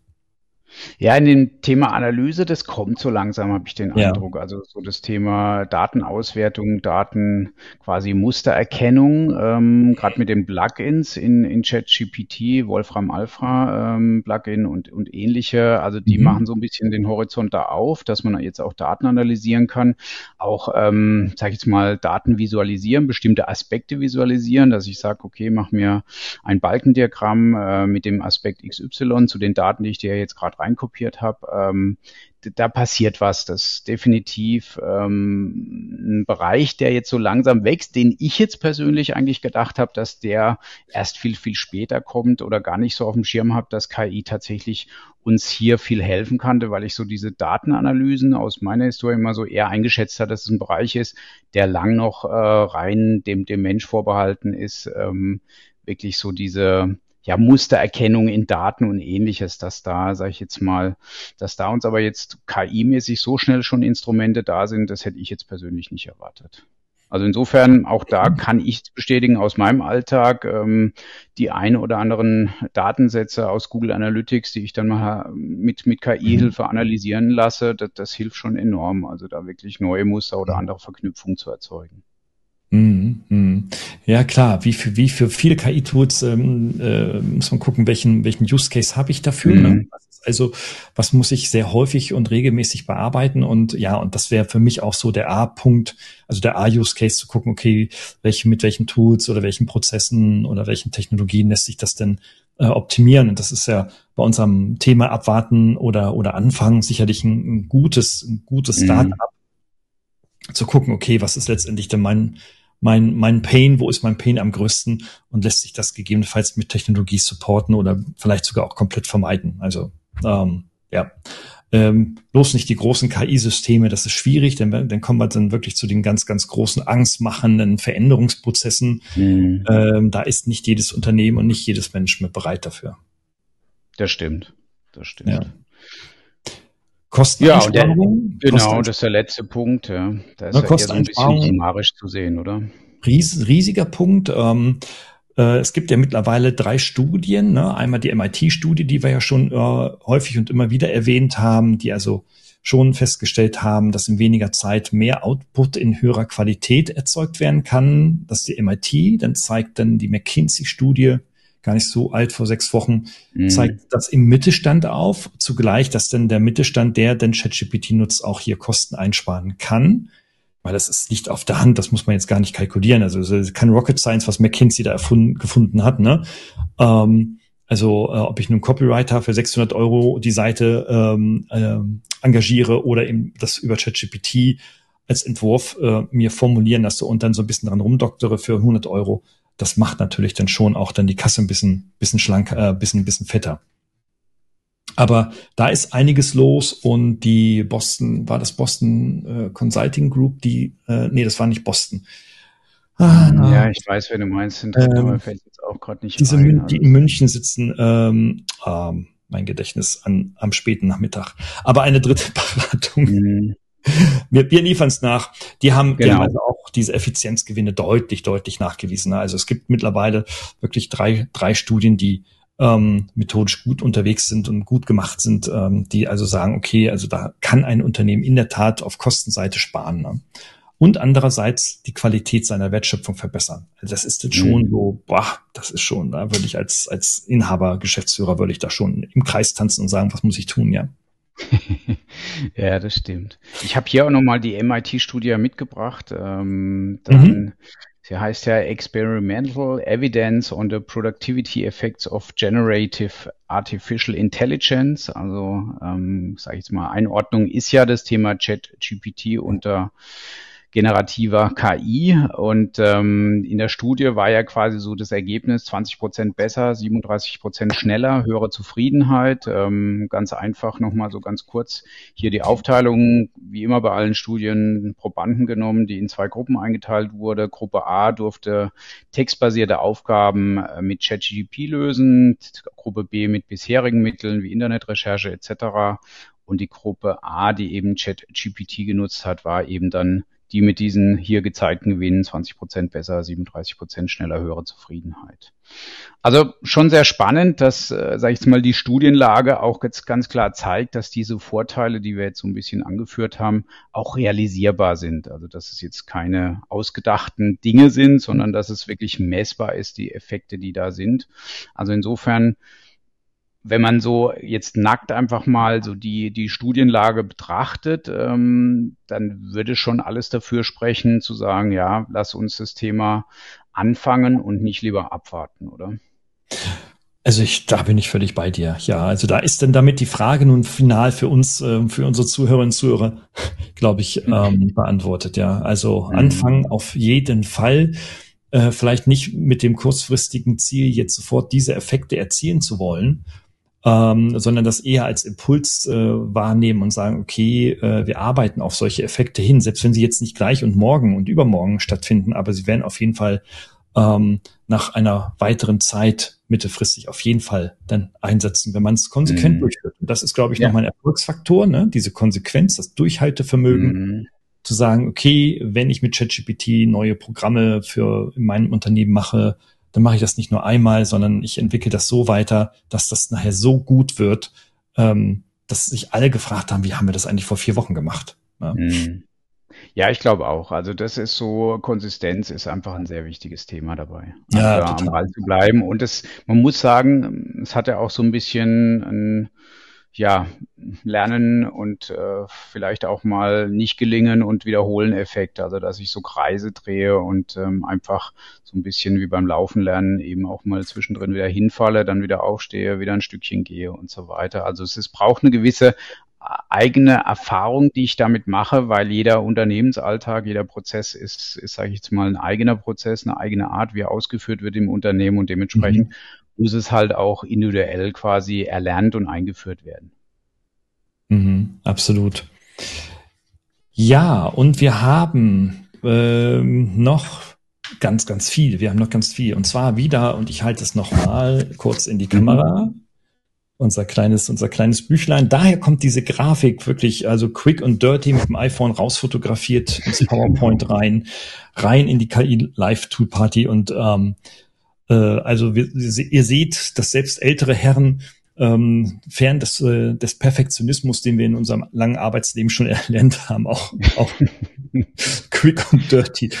Ja, in dem Thema Analyse, das kommt so langsam, habe ich den ja. Eindruck. Also so das Thema Datenauswertung, Daten quasi Mustererkennung, ähm, gerade mit den Plugins in, in ChatGPT, Wolfram Alpha ähm, Plugin und, und ähnliche. Also die mhm. machen so ein bisschen den Horizont da auf, dass man jetzt auch Daten analysieren kann, auch, ähm, sage ich jetzt mal, Daten visualisieren, bestimmte Aspekte visualisieren, dass ich sage, okay, mach mir ein Balkendiagramm äh, mit dem Aspekt XY zu den Daten, die ich dir jetzt gerade reinkopiert habe, ähm, da passiert was. Das ist definitiv ähm, ein Bereich, der jetzt so langsam wächst, den ich jetzt persönlich eigentlich gedacht habe, dass der erst viel, viel später kommt oder gar nicht so auf dem Schirm habe, dass KI tatsächlich uns hier viel helfen kannte, weil ich so diese Datenanalysen aus meiner Historie immer so eher eingeschätzt habe, dass es ein Bereich ist, der lang noch äh, rein dem, dem Mensch vorbehalten ist, ähm, wirklich so diese ja, Mustererkennung in Daten und ähnliches, dass da, sage ich jetzt mal, dass da uns aber jetzt KI-mäßig so schnell schon Instrumente da sind, das hätte ich jetzt persönlich nicht erwartet. Also insofern, auch da kann ich bestätigen aus meinem Alltag, ähm, die ein oder anderen Datensätze aus Google Analytics, die ich dann mal mit, mit KI-Hilfe analysieren lasse, das, das hilft schon enorm. Also da wirklich neue Muster oder andere Verknüpfungen zu erzeugen. Mhm, mhm. Ja klar, wie für, wie für viele KI-Tools ähm, äh, muss man gucken, welchen, welchen Use Case habe ich dafür. Ne? Mhm. Ne? Also was muss ich sehr häufig und regelmäßig bearbeiten und ja, und das wäre für mich auch so der A-Punkt, also der A-Use Case zu gucken, okay, welche, mit welchen Tools oder welchen Prozessen oder welchen Technologien lässt sich das denn äh, optimieren. Und das ist ja bei unserem Thema Abwarten oder, oder Anfangen sicherlich ein, ein gutes, ein gutes mhm. Start-up zu gucken, okay, was ist letztendlich denn mein, mein, mein Pain, wo ist mein Pain am größten und lässt sich das gegebenenfalls mit Technologie supporten oder vielleicht sogar auch komplett vermeiden. Also ähm, ja, ähm, bloß nicht die großen KI-Systeme, das ist schwierig, denn dann kommen wir dann wirklich zu den ganz, ganz großen angstmachenden Veränderungsprozessen. Mhm. Ähm, da ist nicht jedes Unternehmen und nicht jedes Mensch mehr bereit dafür. Das stimmt. Das stimmt. Ja. Kosteneinsparung. Ja, genau, das ist der letzte Punkt. Ja. Da ist ja, ja so ein bisschen summarisch zu sehen, oder? Ries, riesiger Punkt. Ähm, äh, es gibt ja mittlerweile drei Studien. Ne? Einmal die MIT-Studie, die wir ja schon äh, häufig und immer wieder erwähnt haben, die also schon festgestellt haben, dass in weniger Zeit mehr Output in höherer Qualität erzeugt werden kann. Das ist die MIT. Dann zeigt dann die McKinsey-Studie, gar nicht so alt, vor sechs Wochen, mhm. zeigt das im Mittelstand auf. Zugleich, dass dann der Mittelstand, der denn ChatGPT nutzt, auch hier Kosten einsparen kann. Weil das ist nicht auf der Hand, das muss man jetzt gar nicht kalkulieren. Also es ist kein Rocket Science, was McKinsey da erfunden, gefunden hat. Ne? Ähm, also äh, ob ich einen Copywriter für 600 Euro die Seite ähm, äh, engagiere oder eben das über ChatGPT als Entwurf äh, mir formulieren lasse und dann so ein bisschen dran rumdoktere für 100 Euro, das macht natürlich dann schon auch dann die Kasse ein bisschen, bisschen schlanker, äh, bisschen, bisschen fetter. Aber da ist einiges los und die Boston, war das Boston äh, Consulting Group, die, äh, nee, das war nicht Boston. Ah, ja, ich weiß, wer du meinst, sind, ähm, aber fällt jetzt auch gerade nicht diese ein. Die in München sitzen, ähm, ähm, mein Gedächtnis an, am späten Nachmittag. Aber eine dritte Beratung. Mhm. Wir, wir liefern es nach. Die haben, genau. die haben also auch diese Effizienzgewinne deutlich, deutlich nachgewiesen. Also es gibt mittlerweile wirklich drei, drei Studien, die ähm, methodisch gut unterwegs sind und gut gemacht sind, ähm, die also sagen, okay, also da kann ein Unternehmen in der Tat auf Kostenseite sparen. Ne? Und andererseits die Qualität seiner Wertschöpfung verbessern. Also das ist jetzt schon mhm. so, boah, das ist schon, da würde ich als, als Inhaber, Geschäftsführer, würde ich da schon im Kreis tanzen und sagen, was muss ich tun, ja. ja, das stimmt. Ich habe hier auch nochmal die MIT-Studie mitgebracht. Ähm, dann, mhm. Sie heißt ja Experimental Evidence on the Productivity Effects of Generative Artificial Intelligence. Also, ähm, sage ich jetzt mal, Einordnung ist ja das Thema Chat-GPT unter generativer KI. Und ähm, in der Studie war ja quasi so das Ergebnis 20 Prozent besser, 37 Prozent schneller, höhere Zufriedenheit. Ähm, ganz einfach nochmal so ganz kurz hier die Aufteilung, wie immer bei allen Studien, Probanden genommen, die in zwei Gruppen eingeteilt wurde. Gruppe A durfte textbasierte Aufgaben äh, mit ChatGPT lösen, Gruppe B mit bisherigen Mitteln wie Internetrecherche etc. Und die Gruppe A, die eben ChatGPT genutzt hat, war eben dann die mit diesen hier gezeigten Gewinnen 20 Prozent besser, 37 Prozent schneller, höhere Zufriedenheit. Also schon sehr spannend, dass, äh, sage ich jetzt mal, die Studienlage auch jetzt ganz klar zeigt, dass diese Vorteile, die wir jetzt so ein bisschen angeführt haben, auch realisierbar sind. Also dass es jetzt keine ausgedachten Dinge sind, sondern dass es wirklich messbar ist, die Effekte, die da sind. Also insofern wenn man so jetzt nackt einfach mal so die, die Studienlage betrachtet, ähm, dann würde schon alles dafür sprechen, zu sagen, ja, lass uns das Thema anfangen und nicht lieber abwarten, oder? Also ich, da bin ich völlig bei dir. Ja, also da ist denn damit die Frage nun final für uns, äh, für unsere Zuhörerinnen und Zuhörer, glaube ich, ähm, beantwortet. Ja, also mhm. anfangen auf jeden Fall. Äh, vielleicht nicht mit dem kurzfristigen Ziel, jetzt sofort diese Effekte erzielen zu wollen, ähm, sondern das eher als Impuls äh, wahrnehmen und sagen, okay, äh, wir arbeiten auf solche Effekte hin, selbst wenn sie jetzt nicht gleich und morgen und übermorgen stattfinden, aber sie werden auf jeden Fall ähm, nach einer weiteren Zeit mittelfristig auf jeden Fall dann einsetzen, wenn man es konsequent mhm. durchführt. Und das ist, glaube ich, ja. nochmal ein Erfolgsfaktor, ne? diese Konsequenz, das Durchhaltevermögen, mhm. zu sagen, okay, wenn ich mit ChatGPT neue Programme für in meinem Unternehmen mache, dann mache ich das nicht nur einmal, sondern ich entwickle das so weiter, dass das nachher so gut wird, ähm, dass sich alle gefragt haben, wie haben wir das eigentlich vor vier Wochen gemacht? Ja, mhm. ja ich glaube auch. Also das ist so, Konsistenz ist einfach ein sehr wichtiges Thema dabei. Ja, also am Ball zu bleiben. Und es, man muss sagen, es hat ja auch so ein bisschen ein ja, Lernen und äh, vielleicht auch mal nicht gelingen und wiederholen Effekt. Also dass ich so Kreise drehe und ähm, einfach so ein bisschen wie beim Laufen lernen eben auch mal zwischendrin wieder hinfalle, dann wieder aufstehe, wieder ein Stückchen gehe und so weiter. Also es, es braucht eine gewisse eigene Erfahrung, die ich damit mache, weil jeder Unternehmensalltag, jeder Prozess ist, ist sage ich jetzt mal, ein eigener Prozess, eine eigene Art, wie er ausgeführt wird im Unternehmen und dementsprechend mhm muss es halt auch individuell quasi erlernt und eingeführt werden. Mhm, absolut. Ja, und wir haben ähm, noch ganz, ganz viel. Wir haben noch ganz viel. Und zwar wieder, und ich halte es nochmal kurz in die Kamera. Unser kleines, unser kleines Büchlein. Daher kommt diese Grafik wirklich, also quick und dirty mit dem iPhone rausfotografiert ins PowerPoint rein, rein in die KI Live Tool Party und ähm, äh, also wir, ihr seht, dass selbst ältere Herren ähm, fern des, äh, des Perfektionismus, den wir in unserem langen Arbeitsleben schon erlernt haben, auch, auch quick und dirty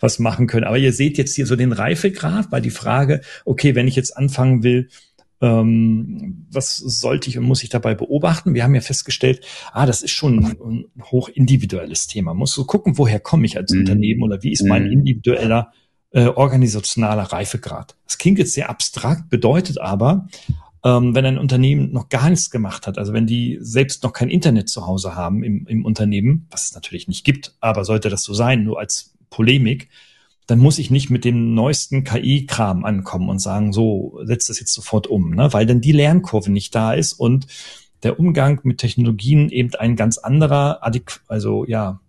was machen können. Aber ihr seht jetzt hier so den Reifegrad, weil die Frage, okay, wenn ich jetzt anfangen will, ähm, was sollte ich und muss ich dabei beobachten? Wir haben ja festgestellt, ah, das ist schon ein, ein hoch individuelles Thema. Man muss so gucken, woher komme ich als mhm. Unternehmen oder wie ist mein mhm. individueller äh, organisationaler Reifegrad. Das klingt jetzt sehr abstrakt, bedeutet aber, ähm, wenn ein Unternehmen noch gar nichts gemacht hat, also wenn die selbst noch kein Internet zu Hause haben im, im Unternehmen, was es natürlich nicht gibt, aber sollte das so sein, nur als Polemik, dann muss ich nicht mit dem neuesten KI-Kram ankommen und sagen, so, setz das jetzt sofort um, ne? weil dann die Lernkurve nicht da ist und der Umgang mit Technologien eben ein ganz anderer, also ja,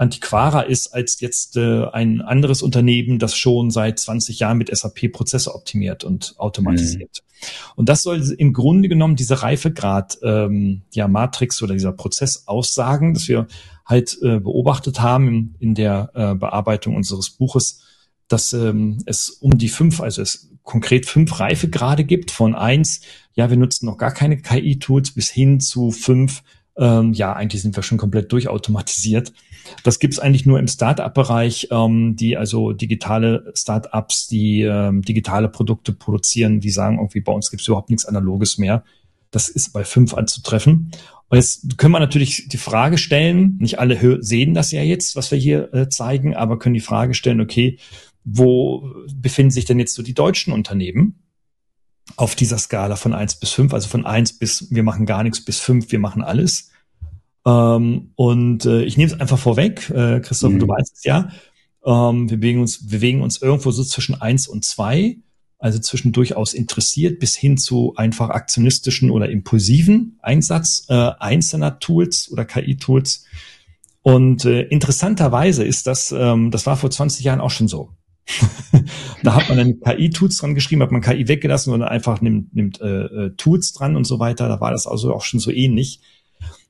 antiquarer ist als jetzt äh, ein anderes Unternehmen, das schon seit 20 Jahren mit SAP Prozesse optimiert und automatisiert. Mhm. Und das soll im Grunde genommen diese Reifegrad ähm, ja Matrix oder dieser Prozess aussagen, dass wir halt äh, beobachtet haben in, in der äh, Bearbeitung unseres Buches, dass ähm, es um die fünf, also es konkret fünf Reifegrade gibt von eins, ja, wir nutzen noch gar keine KI-Tools bis hin zu fünf, ähm, ja, eigentlich sind wir schon komplett durchautomatisiert. Das gibt's eigentlich nur im Start-up-Bereich, ähm, die also digitale Start-ups, die ähm, digitale Produkte produzieren, die sagen irgendwie, bei uns gibt's überhaupt nichts Analoges mehr. Das ist bei fünf anzutreffen. Und jetzt können wir natürlich die Frage stellen, nicht alle sehen das ja jetzt, was wir hier äh, zeigen, aber können die Frage stellen, okay, wo befinden sich denn jetzt so die deutschen Unternehmen? Auf dieser Skala von eins bis fünf, also von eins bis wir machen gar nichts bis fünf, wir machen alles. Ähm, und äh, ich nehme es einfach vorweg, äh, Christoph, mhm. du weißt es ja. Ähm, wir bewegen uns, wir bewegen uns irgendwo so zwischen eins und zwei, also zwischen durchaus interessiert bis hin zu einfach aktionistischen oder impulsiven Einsatz äh, einzelner Tools oder KI-Tools. Und äh, interessanterweise ist das, ähm, das war vor 20 Jahren auch schon so. da hat man dann KI-Tools dran geschrieben, hat man KI weggelassen und einfach nimmt, nimmt äh, äh, Tools dran und so weiter. Da war das also auch schon so ähnlich.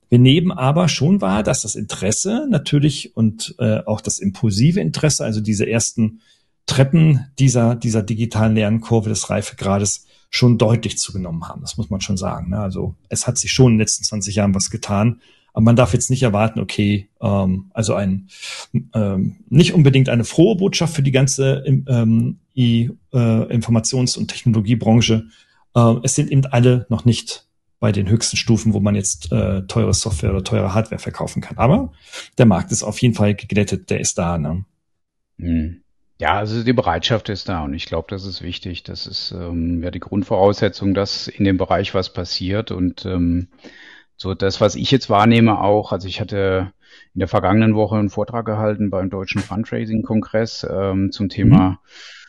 Wir nehmen aber schon wahr, dass das Interesse natürlich und äh, auch das impulsive Interesse, also diese ersten Treppen dieser, dieser digitalen Lernkurve des Reifegrades schon deutlich zugenommen haben. Das muss man schon sagen. Ne? Also es hat sich schon in den letzten 20 Jahren was getan. Aber man darf jetzt nicht erwarten, okay, ähm, also ein ähm, nicht unbedingt eine frohe Botschaft für die ganze ähm, I, äh, Informations- und Technologiebranche. Äh, es sind eben alle noch nicht bei den höchsten Stufen, wo man jetzt äh, teure Software oder teure Hardware verkaufen kann. Aber der Markt ist auf jeden Fall geglättet, der ist da. Ne? Hm. Ja, also die Bereitschaft ist da und ich glaube, das ist wichtig. Das ist ähm, ja die Grundvoraussetzung, dass in dem Bereich was passiert und ähm, so das, was ich jetzt wahrnehme auch, also ich hatte in der vergangenen Woche einen Vortrag gehalten beim Deutschen Fundraising-Kongress ähm, zum Thema mhm.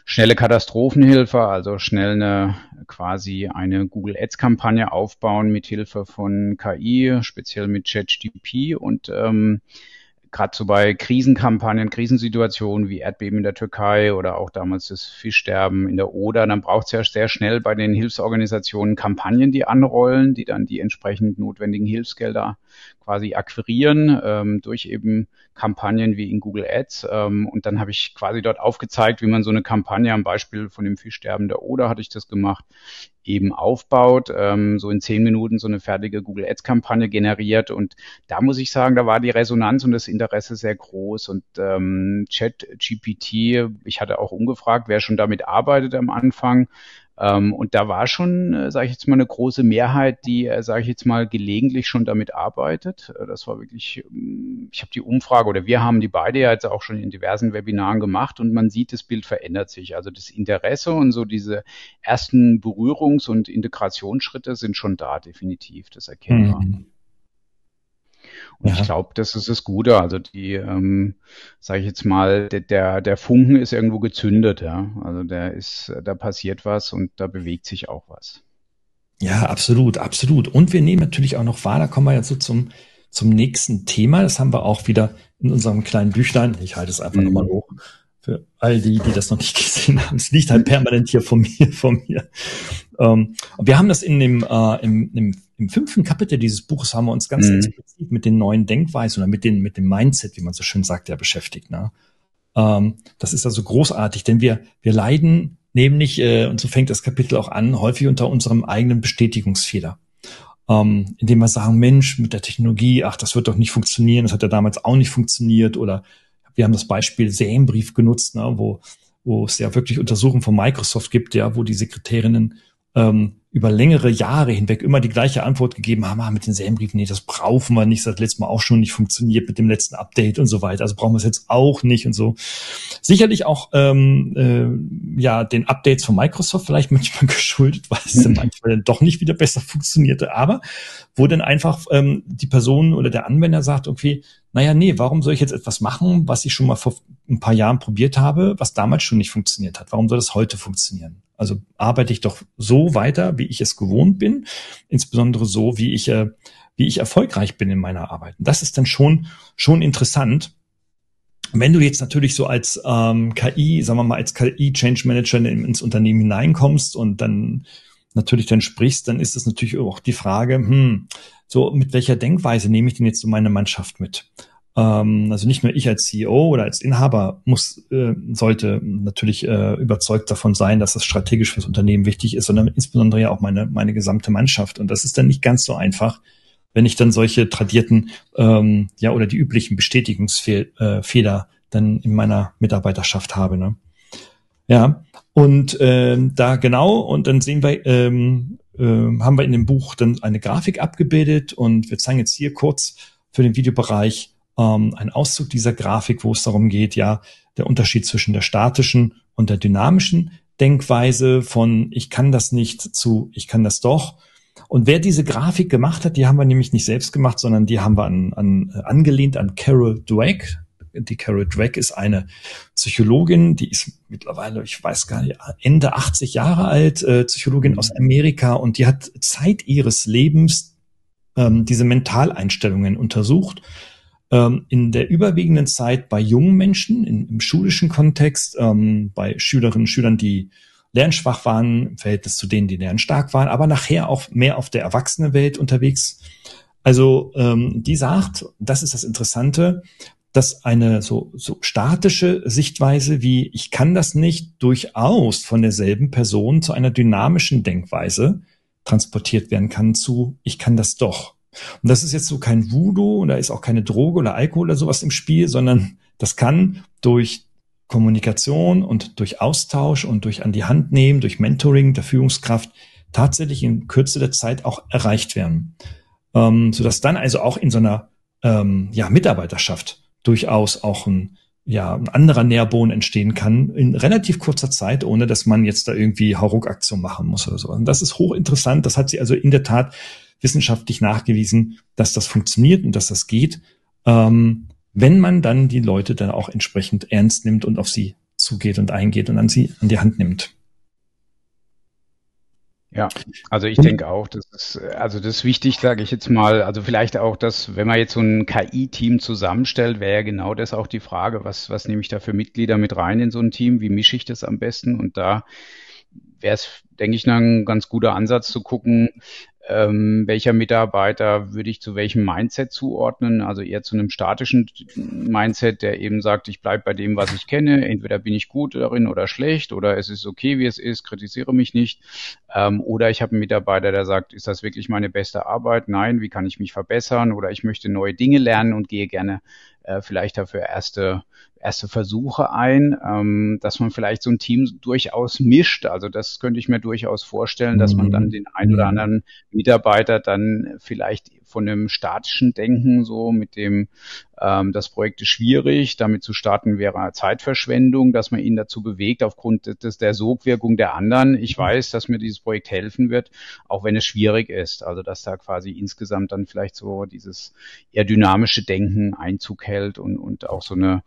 schnelle Katastrophenhilfe, also schnell eine quasi eine Google Ads Kampagne aufbauen mit Hilfe von KI, speziell mit ChatGPT und ähm, gerade so bei Krisenkampagnen, Krisensituationen wie Erdbeben in der Türkei oder auch damals das Fischsterben in der Oder, dann braucht es ja sehr schnell bei den Hilfsorganisationen Kampagnen, die anrollen, die dann die entsprechend notwendigen Hilfsgelder quasi akquirieren ähm, durch eben Kampagnen wie in Google Ads. Ähm, und dann habe ich quasi dort aufgezeigt, wie man so eine Kampagne am Beispiel von dem Fischsterben der Oder hatte ich das gemacht, eben aufbaut, ähm, so in zehn Minuten so eine fertige Google Ads Kampagne generiert. Und da muss ich sagen, da war die Resonanz und das Interesse sehr groß. Und ähm, Chat GPT, ich hatte auch umgefragt, wer schon damit arbeitet am Anfang. Ähm, und da war schon, äh, sage ich jetzt mal, eine große Mehrheit, die, äh, sage ich jetzt mal, gelegentlich schon damit arbeitet. Äh, das war wirklich, ähm, ich habe die Umfrage oder wir haben die beide ja jetzt auch schon in diversen Webinaren gemacht und man sieht, das Bild verändert sich. Also das Interesse und so diese ersten Berührungs- und Integrationsschritte sind schon da, definitiv, das erkennbar. Mhm. Und ja. ich glaube, das ist das Gute. Also die, ähm, sage ich jetzt mal, der, der, der Funken ist irgendwo gezündet, ja. Also der ist, da passiert was und da bewegt sich auch was. Ja, absolut, absolut. Und wir nehmen natürlich auch noch wahr, da kommen wir jetzt so zum, zum nächsten Thema. Das haben wir auch wieder in unserem kleinen Büchlein. Ich halte es einfach mhm. nochmal hoch für all die, die das noch nicht gesehen haben. Es liegt halt permanent hier vor mir, vor mir. Ähm, wir haben das in dem, äh, im, im, im fünften Kapitel dieses Buches haben wir uns ganz mhm. explizit mit den neuen Denkweisen oder mit den, mit dem Mindset, wie man so schön sagt, ja beschäftigt. Ne? Ähm, das ist also großartig, denn wir, wir leiden nämlich, äh, und so fängt das Kapitel auch an, häufig unter unserem eigenen Bestätigungsfehler. Ähm, indem wir sagen, Mensch, mit der Technologie, ach, das wird doch nicht funktionieren, das hat ja damals auch nicht funktioniert oder wir haben das Beispiel Sämbrief genutzt, ne, wo, wo es ja wirklich Untersuchungen von Microsoft gibt, ja, wo die Sekretärinnen ähm, über längere Jahre hinweg immer die gleiche Antwort gegeben haben, ah, mit den Serienbriefen, nee, das brauchen wir nicht, das hat letztes Mal auch schon nicht funktioniert mit dem letzten Update und so weiter, also brauchen wir es jetzt auch nicht und so. Sicherlich auch ähm, äh, ja den Updates von Microsoft vielleicht manchmal geschuldet, weil es dann manchmal dann doch nicht wieder besser funktionierte, aber wo dann einfach ähm, die Person oder der Anwender sagt, okay, naja, nee, warum soll ich jetzt etwas machen, was ich schon mal vor ein paar Jahren probiert habe, was damals schon nicht funktioniert hat? Warum soll das heute funktionieren? Also arbeite ich doch so weiter, wie ich es gewohnt bin, insbesondere so, wie ich, äh, wie ich erfolgreich bin in meiner Arbeit. Und das ist dann schon, schon interessant. Wenn du jetzt natürlich so als ähm, KI, sagen wir mal, als KI-Change Manager ins Unternehmen hineinkommst und dann natürlich dann sprichst, dann ist es natürlich auch die Frage, hm, so mit welcher Denkweise nehme ich denn jetzt so meine Mannschaft mit? Ähm, also nicht nur ich als CEO oder als Inhaber muss, äh, sollte natürlich äh, überzeugt davon sein, dass das strategisch fürs Unternehmen wichtig ist, sondern insbesondere ja auch meine, meine gesamte Mannschaft. Und das ist dann nicht ganz so einfach, wenn ich dann solche tradierten, ähm, ja, oder die üblichen Bestätigungsfehler äh, dann in meiner Mitarbeiterschaft habe. Ne? Ja, und ähm, da genau, und dann sehen wir, ähm, äh, haben wir in dem Buch dann eine Grafik abgebildet und wir zeigen jetzt hier kurz für den Videobereich ähm, ein Auszug dieser Grafik, wo es darum geht, ja, der Unterschied zwischen der statischen und der dynamischen Denkweise von ich kann das nicht zu ich kann das doch. Und wer diese Grafik gemacht hat, die haben wir nämlich nicht selbst gemacht, sondern die haben wir an, an, angelehnt an Carol Dweck. Die Carol Dweck ist eine Psychologin, die ist mittlerweile, ich weiß gar nicht, Ende 80 Jahre alt, äh, Psychologin aus Amerika und die hat Zeit ihres Lebens ähm, diese Mentaleinstellungen untersucht ähm, in der überwiegenden Zeit bei jungen Menschen in, im schulischen Kontext, ähm, bei Schülerinnen und Schülern, die lernschwach waren im Verhältnis zu denen, die lernstark waren, aber nachher auch mehr auf der Erwachsenenwelt unterwegs. Also ähm, die sagt, das ist das Interessante, dass eine so, so statische Sichtweise wie ich kann das nicht durchaus von derselben Person zu einer dynamischen Denkweise transportiert werden kann zu ich kann das doch. Und das ist jetzt so kein Voodoo und da ist auch keine Droge oder Alkohol oder sowas im Spiel, sondern das kann durch Kommunikation und durch Austausch und durch an die Hand nehmen, durch Mentoring der Führungskraft tatsächlich in Kürze der Zeit auch erreicht werden. Ähm, sodass dann also auch in so einer ähm, ja, Mitarbeiterschaft durchaus auch ein, ja, ein anderer Nährboden entstehen kann in relativ kurzer Zeit, ohne dass man jetzt da irgendwie Hauruck-Aktion machen muss oder so. Und das ist hochinteressant. Das hat sie also in der Tat wissenschaftlich nachgewiesen, dass das funktioniert und dass das geht, ähm, wenn man dann die Leute dann auch entsprechend ernst nimmt und auf sie zugeht und eingeht und an sie an die Hand nimmt. Ja, also ich denke auch, das ist, also das ist wichtig, sage ich jetzt mal, also vielleicht auch das, wenn man jetzt so ein KI-Team zusammenstellt, wäre ja genau das auch die Frage, was, was nehme ich da für Mitglieder mit rein in so ein Team, wie mische ich das am besten? Und da wäre es, denke ich, ein ganz guter Ansatz zu gucken, ähm, welcher Mitarbeiter würde ich zu welchem Mindset zuordnen? Also eher zu einem statischen Mindset, der eben sagt, ich bleibe bei dem, was ich kenne. Entweder bin ich gut darin oder schlecht oder es ist okay, wie es ist, kritisiere mich nicht. Ähm, oder ich habe einen Mitarbeiter, der sagt, ist das wirklich meine beste Arbeit? Nein, wie kann ich mich verbessern? Oder ich möchte neue Dinge lernen und gehe gerne äh, vielleicht dafür erste erste Versuche ein, ähm, dass man vielleicht so ein Team durchaus mischt. Also das könnte ich mir durchaus vorstellen, dass man dann mhm. den ein oder mhm. anderen Mitarbeiter dann vielleicht von dem statischen Denken so mit dem, ähm, das Projekt ist schwierig, damit zu starten wäre Zeitverschwendung, dass man ihn dazu bewegt aufgrund des, der Sogwirkung der anderen. Ich mhm. weiß, dass mir dieses Projekt helfen wird, auch wenn es schwierig ist. Also dass da quasi insgesamt dann vielleicht so dieses eher dynamische Denken Einzug hält und, und auch so eine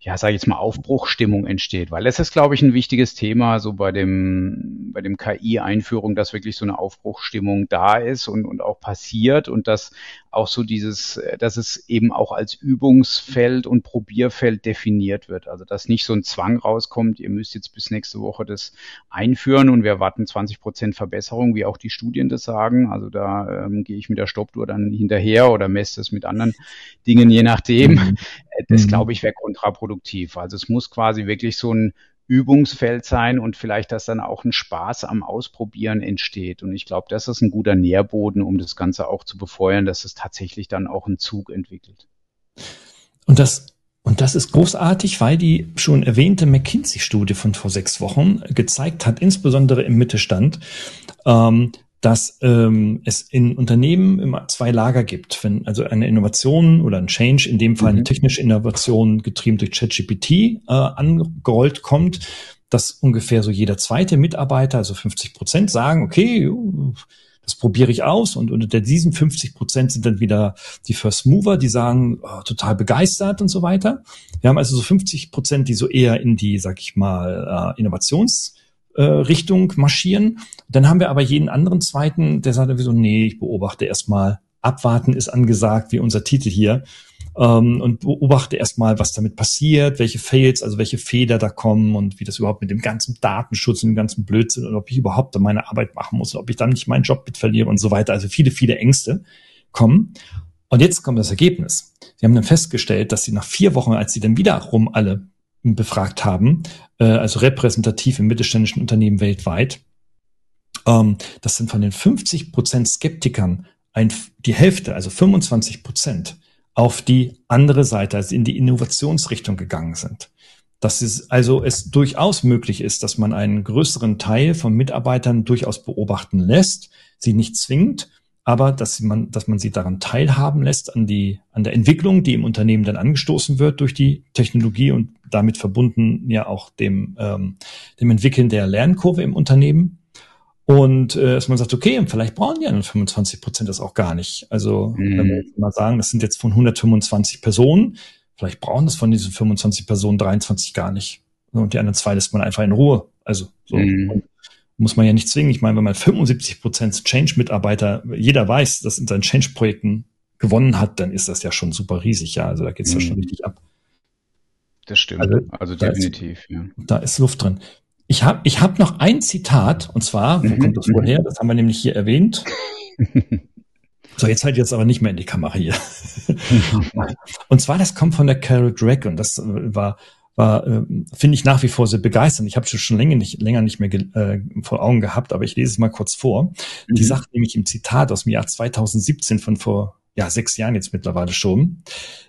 ja, sage ich jetzt mal, Aufbruchstimmung entsteht. Weil das ist, glaube ich, ein wichtiges Thema so bei dem, bei dem KI-Einführung, dass wirklich so eine Aufbruchstimmung da ist und, und auch passiert und dass auch so dieses, dass es eben auch als Übungsfeld und Probierfeld definiert wird. Also dass nicht so ein Zwang rauskommt, ihr müsst jetzt bis nächste Woche das einführen und wir erwarten 20 Prozent Verbesserung, wie auch die Studien das sagen. Also da ähm, gehe ich mit der Stoppuhr dann hinterher oder messe es mit anderen Dingen, je nachdem. Mhm. Das, mhm. glaube ich, wäre kontraproduktiv. Also es muss quasi wirklich so ein Übungsfeld sein und vielleicht, dass dann auch ein Spaß am Ausprobieren entsteht. Und ich glaube, das ist ein guter Nährboden, um das Ganze auch zu befeuern, dass es tatsächlich dann auch einen Zug entwickelt. Und das und das ist großartig, weil die schon erwähnte McKinsey-Studie von vor sechs Wochen gezeigt hat, insbesondere im Mittelstand, ähm, dass ähm, es in Unternehmen immer zwei Lager gibt. Wenn also eine Innovation oder ein Change, in dem Fall eine mhm. technische Innovation getrieben durch ChatGPT äh, angerollt kommt, dass ungefähr so jeder zweite Mitarbeiter, also 50 Prozent, sagen, okay, das probiere ich aus. Und unter diesen 50 Prozent sind dann wieder die First Mover, die sagen, oh, total begeistert und so weiter. Wir haben also so 50 Prozent, die so eher in die, sag ich mal, äh, Innovations- äh, Richtung marschieren. Dann haben wir aber jeden anderen zweiten, der sagt so, nee, ich beobachte erstmal, abwarten ist angesagt, wie unser Titel hier. Ähm, und beobachte erstmal, was damit passiert, welche Fails, also welche Fehler da kommen und wie das überhaupt mit dem ganzen Datenschutz und dem ganzen Blödsinn und ob ich überhaupt meine Arbeit machen muss, ob ich dann nicht meinen Job mit verliere und so weiter. Also viele, viele Ängste kommen. Und jetzt kommt das Ergebnis. Sie haben dann festgestellt, dass sie nach vier Wochen, als sie dann wiederum alle befragt haben, äh, also repräsentativ im mittelständischen Unternehmen weltweit, ähm, dass sind von den 50 Prozent Skeptikern ein, die Hälfte, also 25 Prozent, auf die andere Seite, also in die Innovationsrichtung gegangen sind. Dass es also es durchaus möglich ist, dass man einen größeren Teil von Mitarbeitern durchaus beobachten lässt, sie nicht zwingt, aber dass man, dass man sie daran teilhaben lässt an die, an der Entwicklung, die im Unternehmen dann angestoßen wird durch die Technologie und damit verbunden ja auch dem, ähm, dem Entwickeln der Lernkurve im Unternehmen. Und äh, dass man sagt, okay, vielleicht brauchen die anderen 25 Prozent das auch gar nicht. Also mhm. wenn wir jetzt mal sagen, das sind jetzt von 125 Personen, vielleicht brauchen das von diesen 25 Personen 23 gar nicht. Und die anderen zwei lässt man einfach in Ruhe. Also so. Mhm muss man ja nicht zwingen. Ich meine, wenn man 75 Prozent Change-Mitarbeiter, jeder weiß, dass in seinen Change-Projekten gewonnen hat, dann ist das ja schon super riesig. Ja, also da geht's mhm. ja schon richtig ab. Das stimmt. Also, also definitiv. Da ist, ja. da ist Luft drin. Ich habe ich hab noch ein Zitat, und zwar, wo mhm. kommt das woher? Das haben wir nämlich hier erwähnt. So, jetzt halt jetzt aber nicht mehr in die Kamera hier. und zwar, das kommt von der Carol Drake und das war war, äh, finde ich nach wie vor sehr begeisternd. Ich habe es schon länger nicht, länger nicht mehr äh, vor Augen gehabt, aber ich lese es mal kurz vor. Mhm. Die sagt nämlich im Zitat aus dem Jahr 2017 von vor ja, sechs Jahren jetzt mittlerweile schon.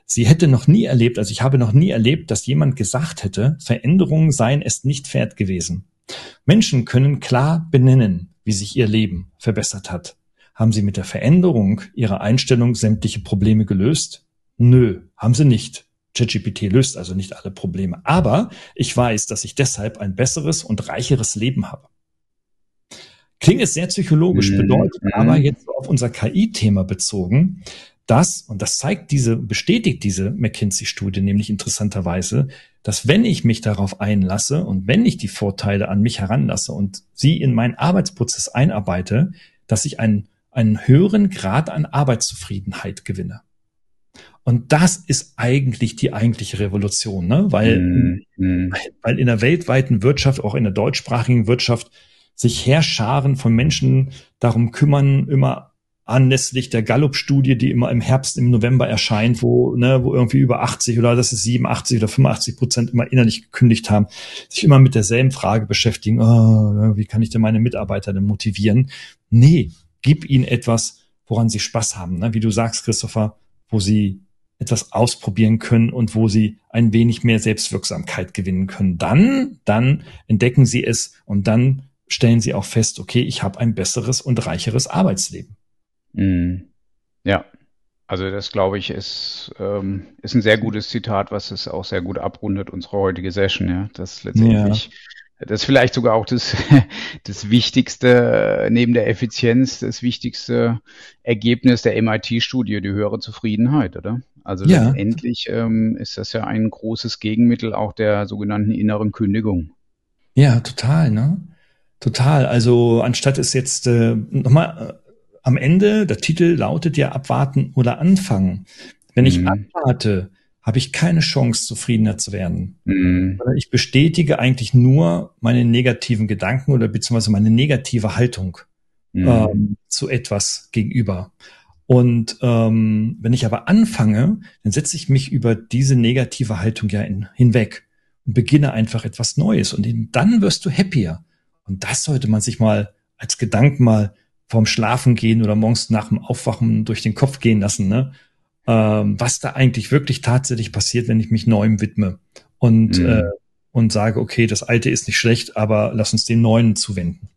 Sie hätte noch nie erlebt, also ich habe noch nie erlebt, dass jemand gesagt hätte, Veränderungen seien es nicht wert gewesen. Menschen können klar benennen, wie sich ihr Leben verbessert hat. Haben sie mit der Veränderung ihrer Einstellung sämtliche Probleme gelöst? Nö, haben sie nicht. ChatGPT löst also nicht alle Probleme. Aber ich weiß, dass ich deshalb ein besseres und reicheres Leben habe. Klingt es sehr psychologisch, mhm. bedeutet mhm. aber jetzt auf unser KI-Thema bezogen, dass, und das zeigt diese, bestätigt diese McKinsey-Studie nämlich interessanterweise, dass wenn ich mich darauf einlasse und wenn ich die Vorteile an mich heranlasse und sie in meinen Arbeitsprozess einarbeite, dass ich einen, einen höheren Grad an Arbeitszufriedenheit gewinne. Und das ist eigentlich die eigentliche Revolution, ne? weil, mm, weil in der weltweiten Wirtschaft, auch in der deutschsprachigen Wirtschaft, sich Herrscharen von Menschen darum kümmern, immer anlässlich der Gallup-Studie, die immer im Herbst, im November erscheint, wo, ne, wo irgendwie über 80 oder das ist 87 oder 85 Prozent immer innerlich gekündigt haben, sich immer mit derselben Frage beschäftigen, oh, wie kann ich denn meine Mitarbeiter denn motivieren? Nee, gib ihnen etwas, woran sie Spaß haben, ne? wie du sagst, Christopher, wo sie etwas ausprobieren können und wo sie ein wenig mehr Selbstwirksamkeit gewinnen können. Dann, dann entdecken sie es und dann stellen sie auch fest, okay, ich habe ein besseres und reicheres Arbeitsleben. Mhm. Ja, also das glaube ich ist, ähm, ist ein sehr gutes Zitat, was es auch sehr gut abrundet, unsere heutige Session, ja. Das letztendlich, ja. das ist vielleicht sogar auch das, das wichtigste, neben der Effizienz, das wichtigste Ergebnis der MIT-Studie, die höhere Zufriedenheit, oder? Also ja. letztendlich ähm, ist das ja ein großes Gegenmittel auch der sogenannten inneren Kündigung. Ja, total, ne? Total. Also anstatt es jetzt äh, nochmal am Ende, der Titel lautet ja abwarten oder anfangen. Wenn ich mhm. abwarte, habe ich keine Chance, zufriedener zu werden. Mhm. Ich bestätige eigentlich nur meine negativen Gedanken oder beziehungsweise meine negative Haltung mhm. ähm, zu etwas gegenüber. Und ähm, wenn ich aber anfange, dann setze ich mich über diese negative Haltung ja in, hinweg und beginne einfach etwas Neues. Und dann wirst du happier. Und das sollte man sich mal als Gedanken mal vorm Schlafen gehen oder morgens nach dem Aufwachen durch den Kopf gehen lassen, ne? Ähm, was da eigentlich wirklich tatsächlich passiert, wenn ich mich neuem widme und, mhm. äh, und sage, okay, das Alte ist nicht schlecht, aber lass uns den Neuen zuwenden.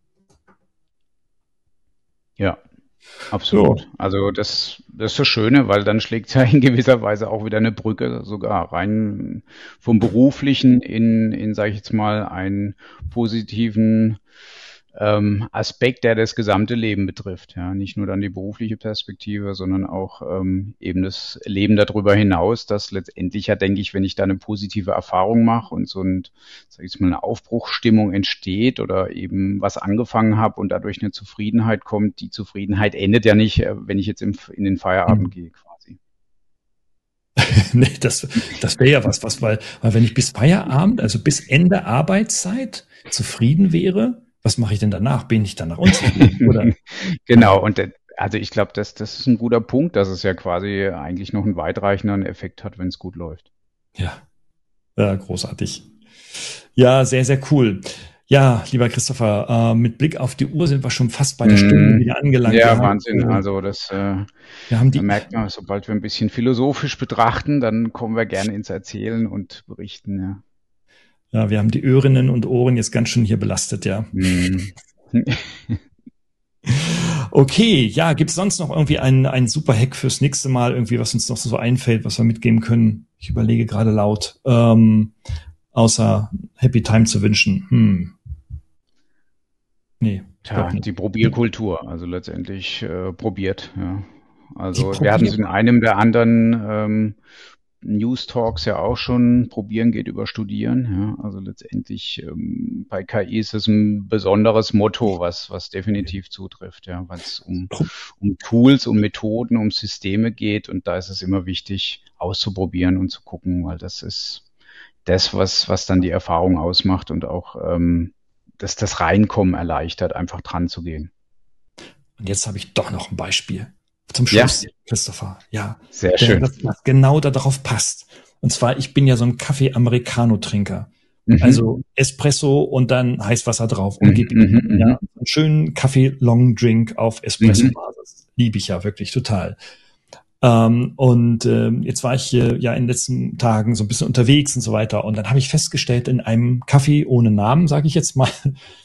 Ja, absolut. So. Also das, das ist das Schöne, weil dann schlägt ja in gewisser Weise auch wieder eine Brücke sogar rein vom Beruflichen in, in sage ich jetzt mal, einen positiven ähm, Aspekt, der das gesamte Leben betrifft. Ja, nicht nur dann die berufliche Perspektive, sondern auch ähm, eben das Leben darüber hinaus, dass letztendlich ja, denke ich, wenn ich da eine positive Erfahrung mache und so ein, sag ich mal, eine Aufbruchsstimmung entsteht oder eben was angefangen habe und dadurch eine Zufriedenheit kommt, die Zufriedenheit endet ja nicht, äh, wenn ich jetzt im, in den Feierabend mhm. gehe quasi. nee, das, das wäre ja was, was, weil, weil wenn ich bis Feierabend, also bis Ende Arbeitszeit zufrieden wäre, was mache ich denn danach? Bin ich dann nach unten? Oder? genau, und also ich glaube, das, das ist ein guter Punkt, dass es ja quasi eigentlich noch einen weitreichenden Effekt hat, wenn es gut läuft. Ja. ja, großartig. Ja, sehr, sehr cool. Ja, lieber Christopher, äh, mit Blick auf die Uhr sind wir schon fast bei der Stunde mm. wieder angelangt. Ja, Wahnsinn. Also das äh, wir haben die, da merkt man, sobald wir ein bisschen philosophisch betrachten, dann kommen wir gerne ins Erzählen und Berichten. Ja. Ja, wir haben die Öhrinnen und Ohren jetzt ganz schön hier belastet, ja. Mhm. okay, ja, gibt es sonst noch irgendwie einen, einen super Hack fürs nächste Mal, irgendwie, was uns noch so einfällt, was wir mitgeben können? Ich überlege gerade laut, ähm, außer Happy Time zu wünschen. Hm. Nee. Tja, die Probierkultur, also letztendlich äh, probiert, ja. Also wir hatten es in einem der anderen ähm, News Talks ja auch schon, probieren geht über studieren. Ja. Also letztendlich ähm, bei KI ist es ein besonderes Motto, was, was definitiv zutrifft, ja, weil es um, um Tools, um Methoden, um Systeme geht und da ist es immer wichtig, auszuprobieren und zu gucken, weil das ist das, was, was dann die Erfahrung ausmacht und auch ähm, dass das Reinkommen erleichtert, einfach dran zu gehen. Und jetzt habe ich doch noch ein Beispiel. Zum Schluss, ja. Christopher. Ja. Sehr der, schön. Das, das genau darauf passt. Und zwar, ich bin ja so ein Kaffee-Americano-Trinker. Mhm. Also Espresso und dann Heißwasser drauf und mhm. gib ihm mhm. ja, einen schönen Kaffee-Long-Drink auf Espresso-Basis. Mhm. Liebe ich ja wirklich total. Ähm, und äh, jetzt war ich äh, ja in den letzten Tagen so ein bisschen unterwegs und so weiter. Und dann habe ich festgestellt, in einem Kaffee ohne Namen, sage ich jetzt mal,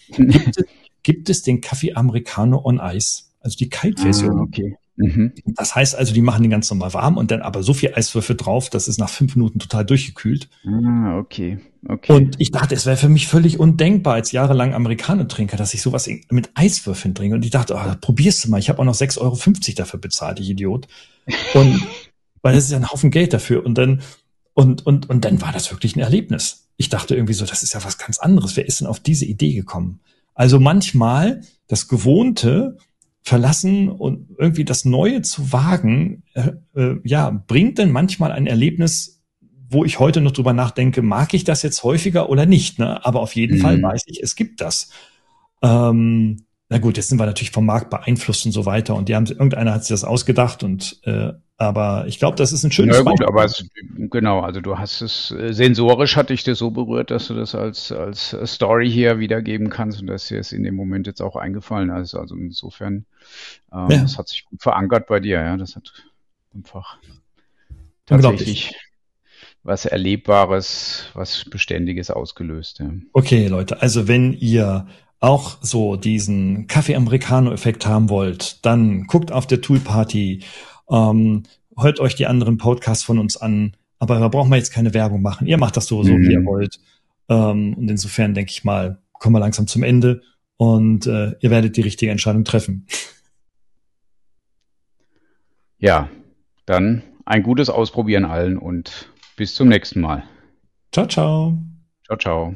gibt, es, gibt es den Kaffee Americano on Ice. Also die Kaltversion. Ah, okay. Mhm. Das heißt also, die machen den ganz normal warm und dann aber so viel Eiswürfel drauf, das ist nach fünf Minuten total durchgekühlt. Ah, okay. okay. Und ich dachte, es wäre für mich völlig undenkbar als jahrelang Amerikaner-Trinker, dass ich sowas mit Eiswürfeln trinke. Und ich dachte, oh, probierst du mal. Ich habe auch noch 6,50 Euro dafür bezahlt, ich Idiot. Und weil das ist ja ein Haufen Geld dafür. Und dann, und, und, und dann war das wirklich ein Erlebnis. Ich dachte irgendwie so, das ist ja was ganz anderes. Wer ist denn auf diese Idee gekommen? Also manchmal das Gewohnte verlassen und irgendwie das Neue zu wagen, äh, äh, ja, bringt denn manchmal ein Erlebnis, wo ich heute noch drüber nachdenke, mag ich das jetzt häufiger oder nicht? Ne? Aber auf jeden mhm. Fall weiß ich, es gibt das. Ähm, na gut, jetzt sind wir natürlich vom Markt beeinflusst und so weiter und die haben, irgendeiner hat sich das ausgedacht und äh, aber ich glaube, das ist ein schönes Ja gut, aber es, genau, also du hast es äh, sensorisch hat dich das so berührt, dass du das als als Story hier wiedergeben kannst und dass dir es in dem Moment jetzt auch eingefallen ist. Also insofern, ähm, ja. das hat sich gut verankert bei dir, ja. Das hat einfach tatsächlich was Erlebbares, was Beständiges ausgelöst. Ja. Okay, Leute, also wenn ihr auch so diesen Kaffee-Americano-Effekt haben wollt, dann guckt auf der Tool-Party, ähm, hört euch die anderen Podcasts von uns an, aber da brauchen wir jetzt keine Werbung machen. Ihr macht das sowieso, mhm. wie ihr mhm. wollt. Ähm, und insofern denke ich mal, kommen wir langsam zum Ende und äh, ihr werdet die richtige Entscheidung treffen. Ja, dann ein gutes Ausprobieren allen und bis zum nächsten Mal. Ciao, ciao. Ciao, ciao.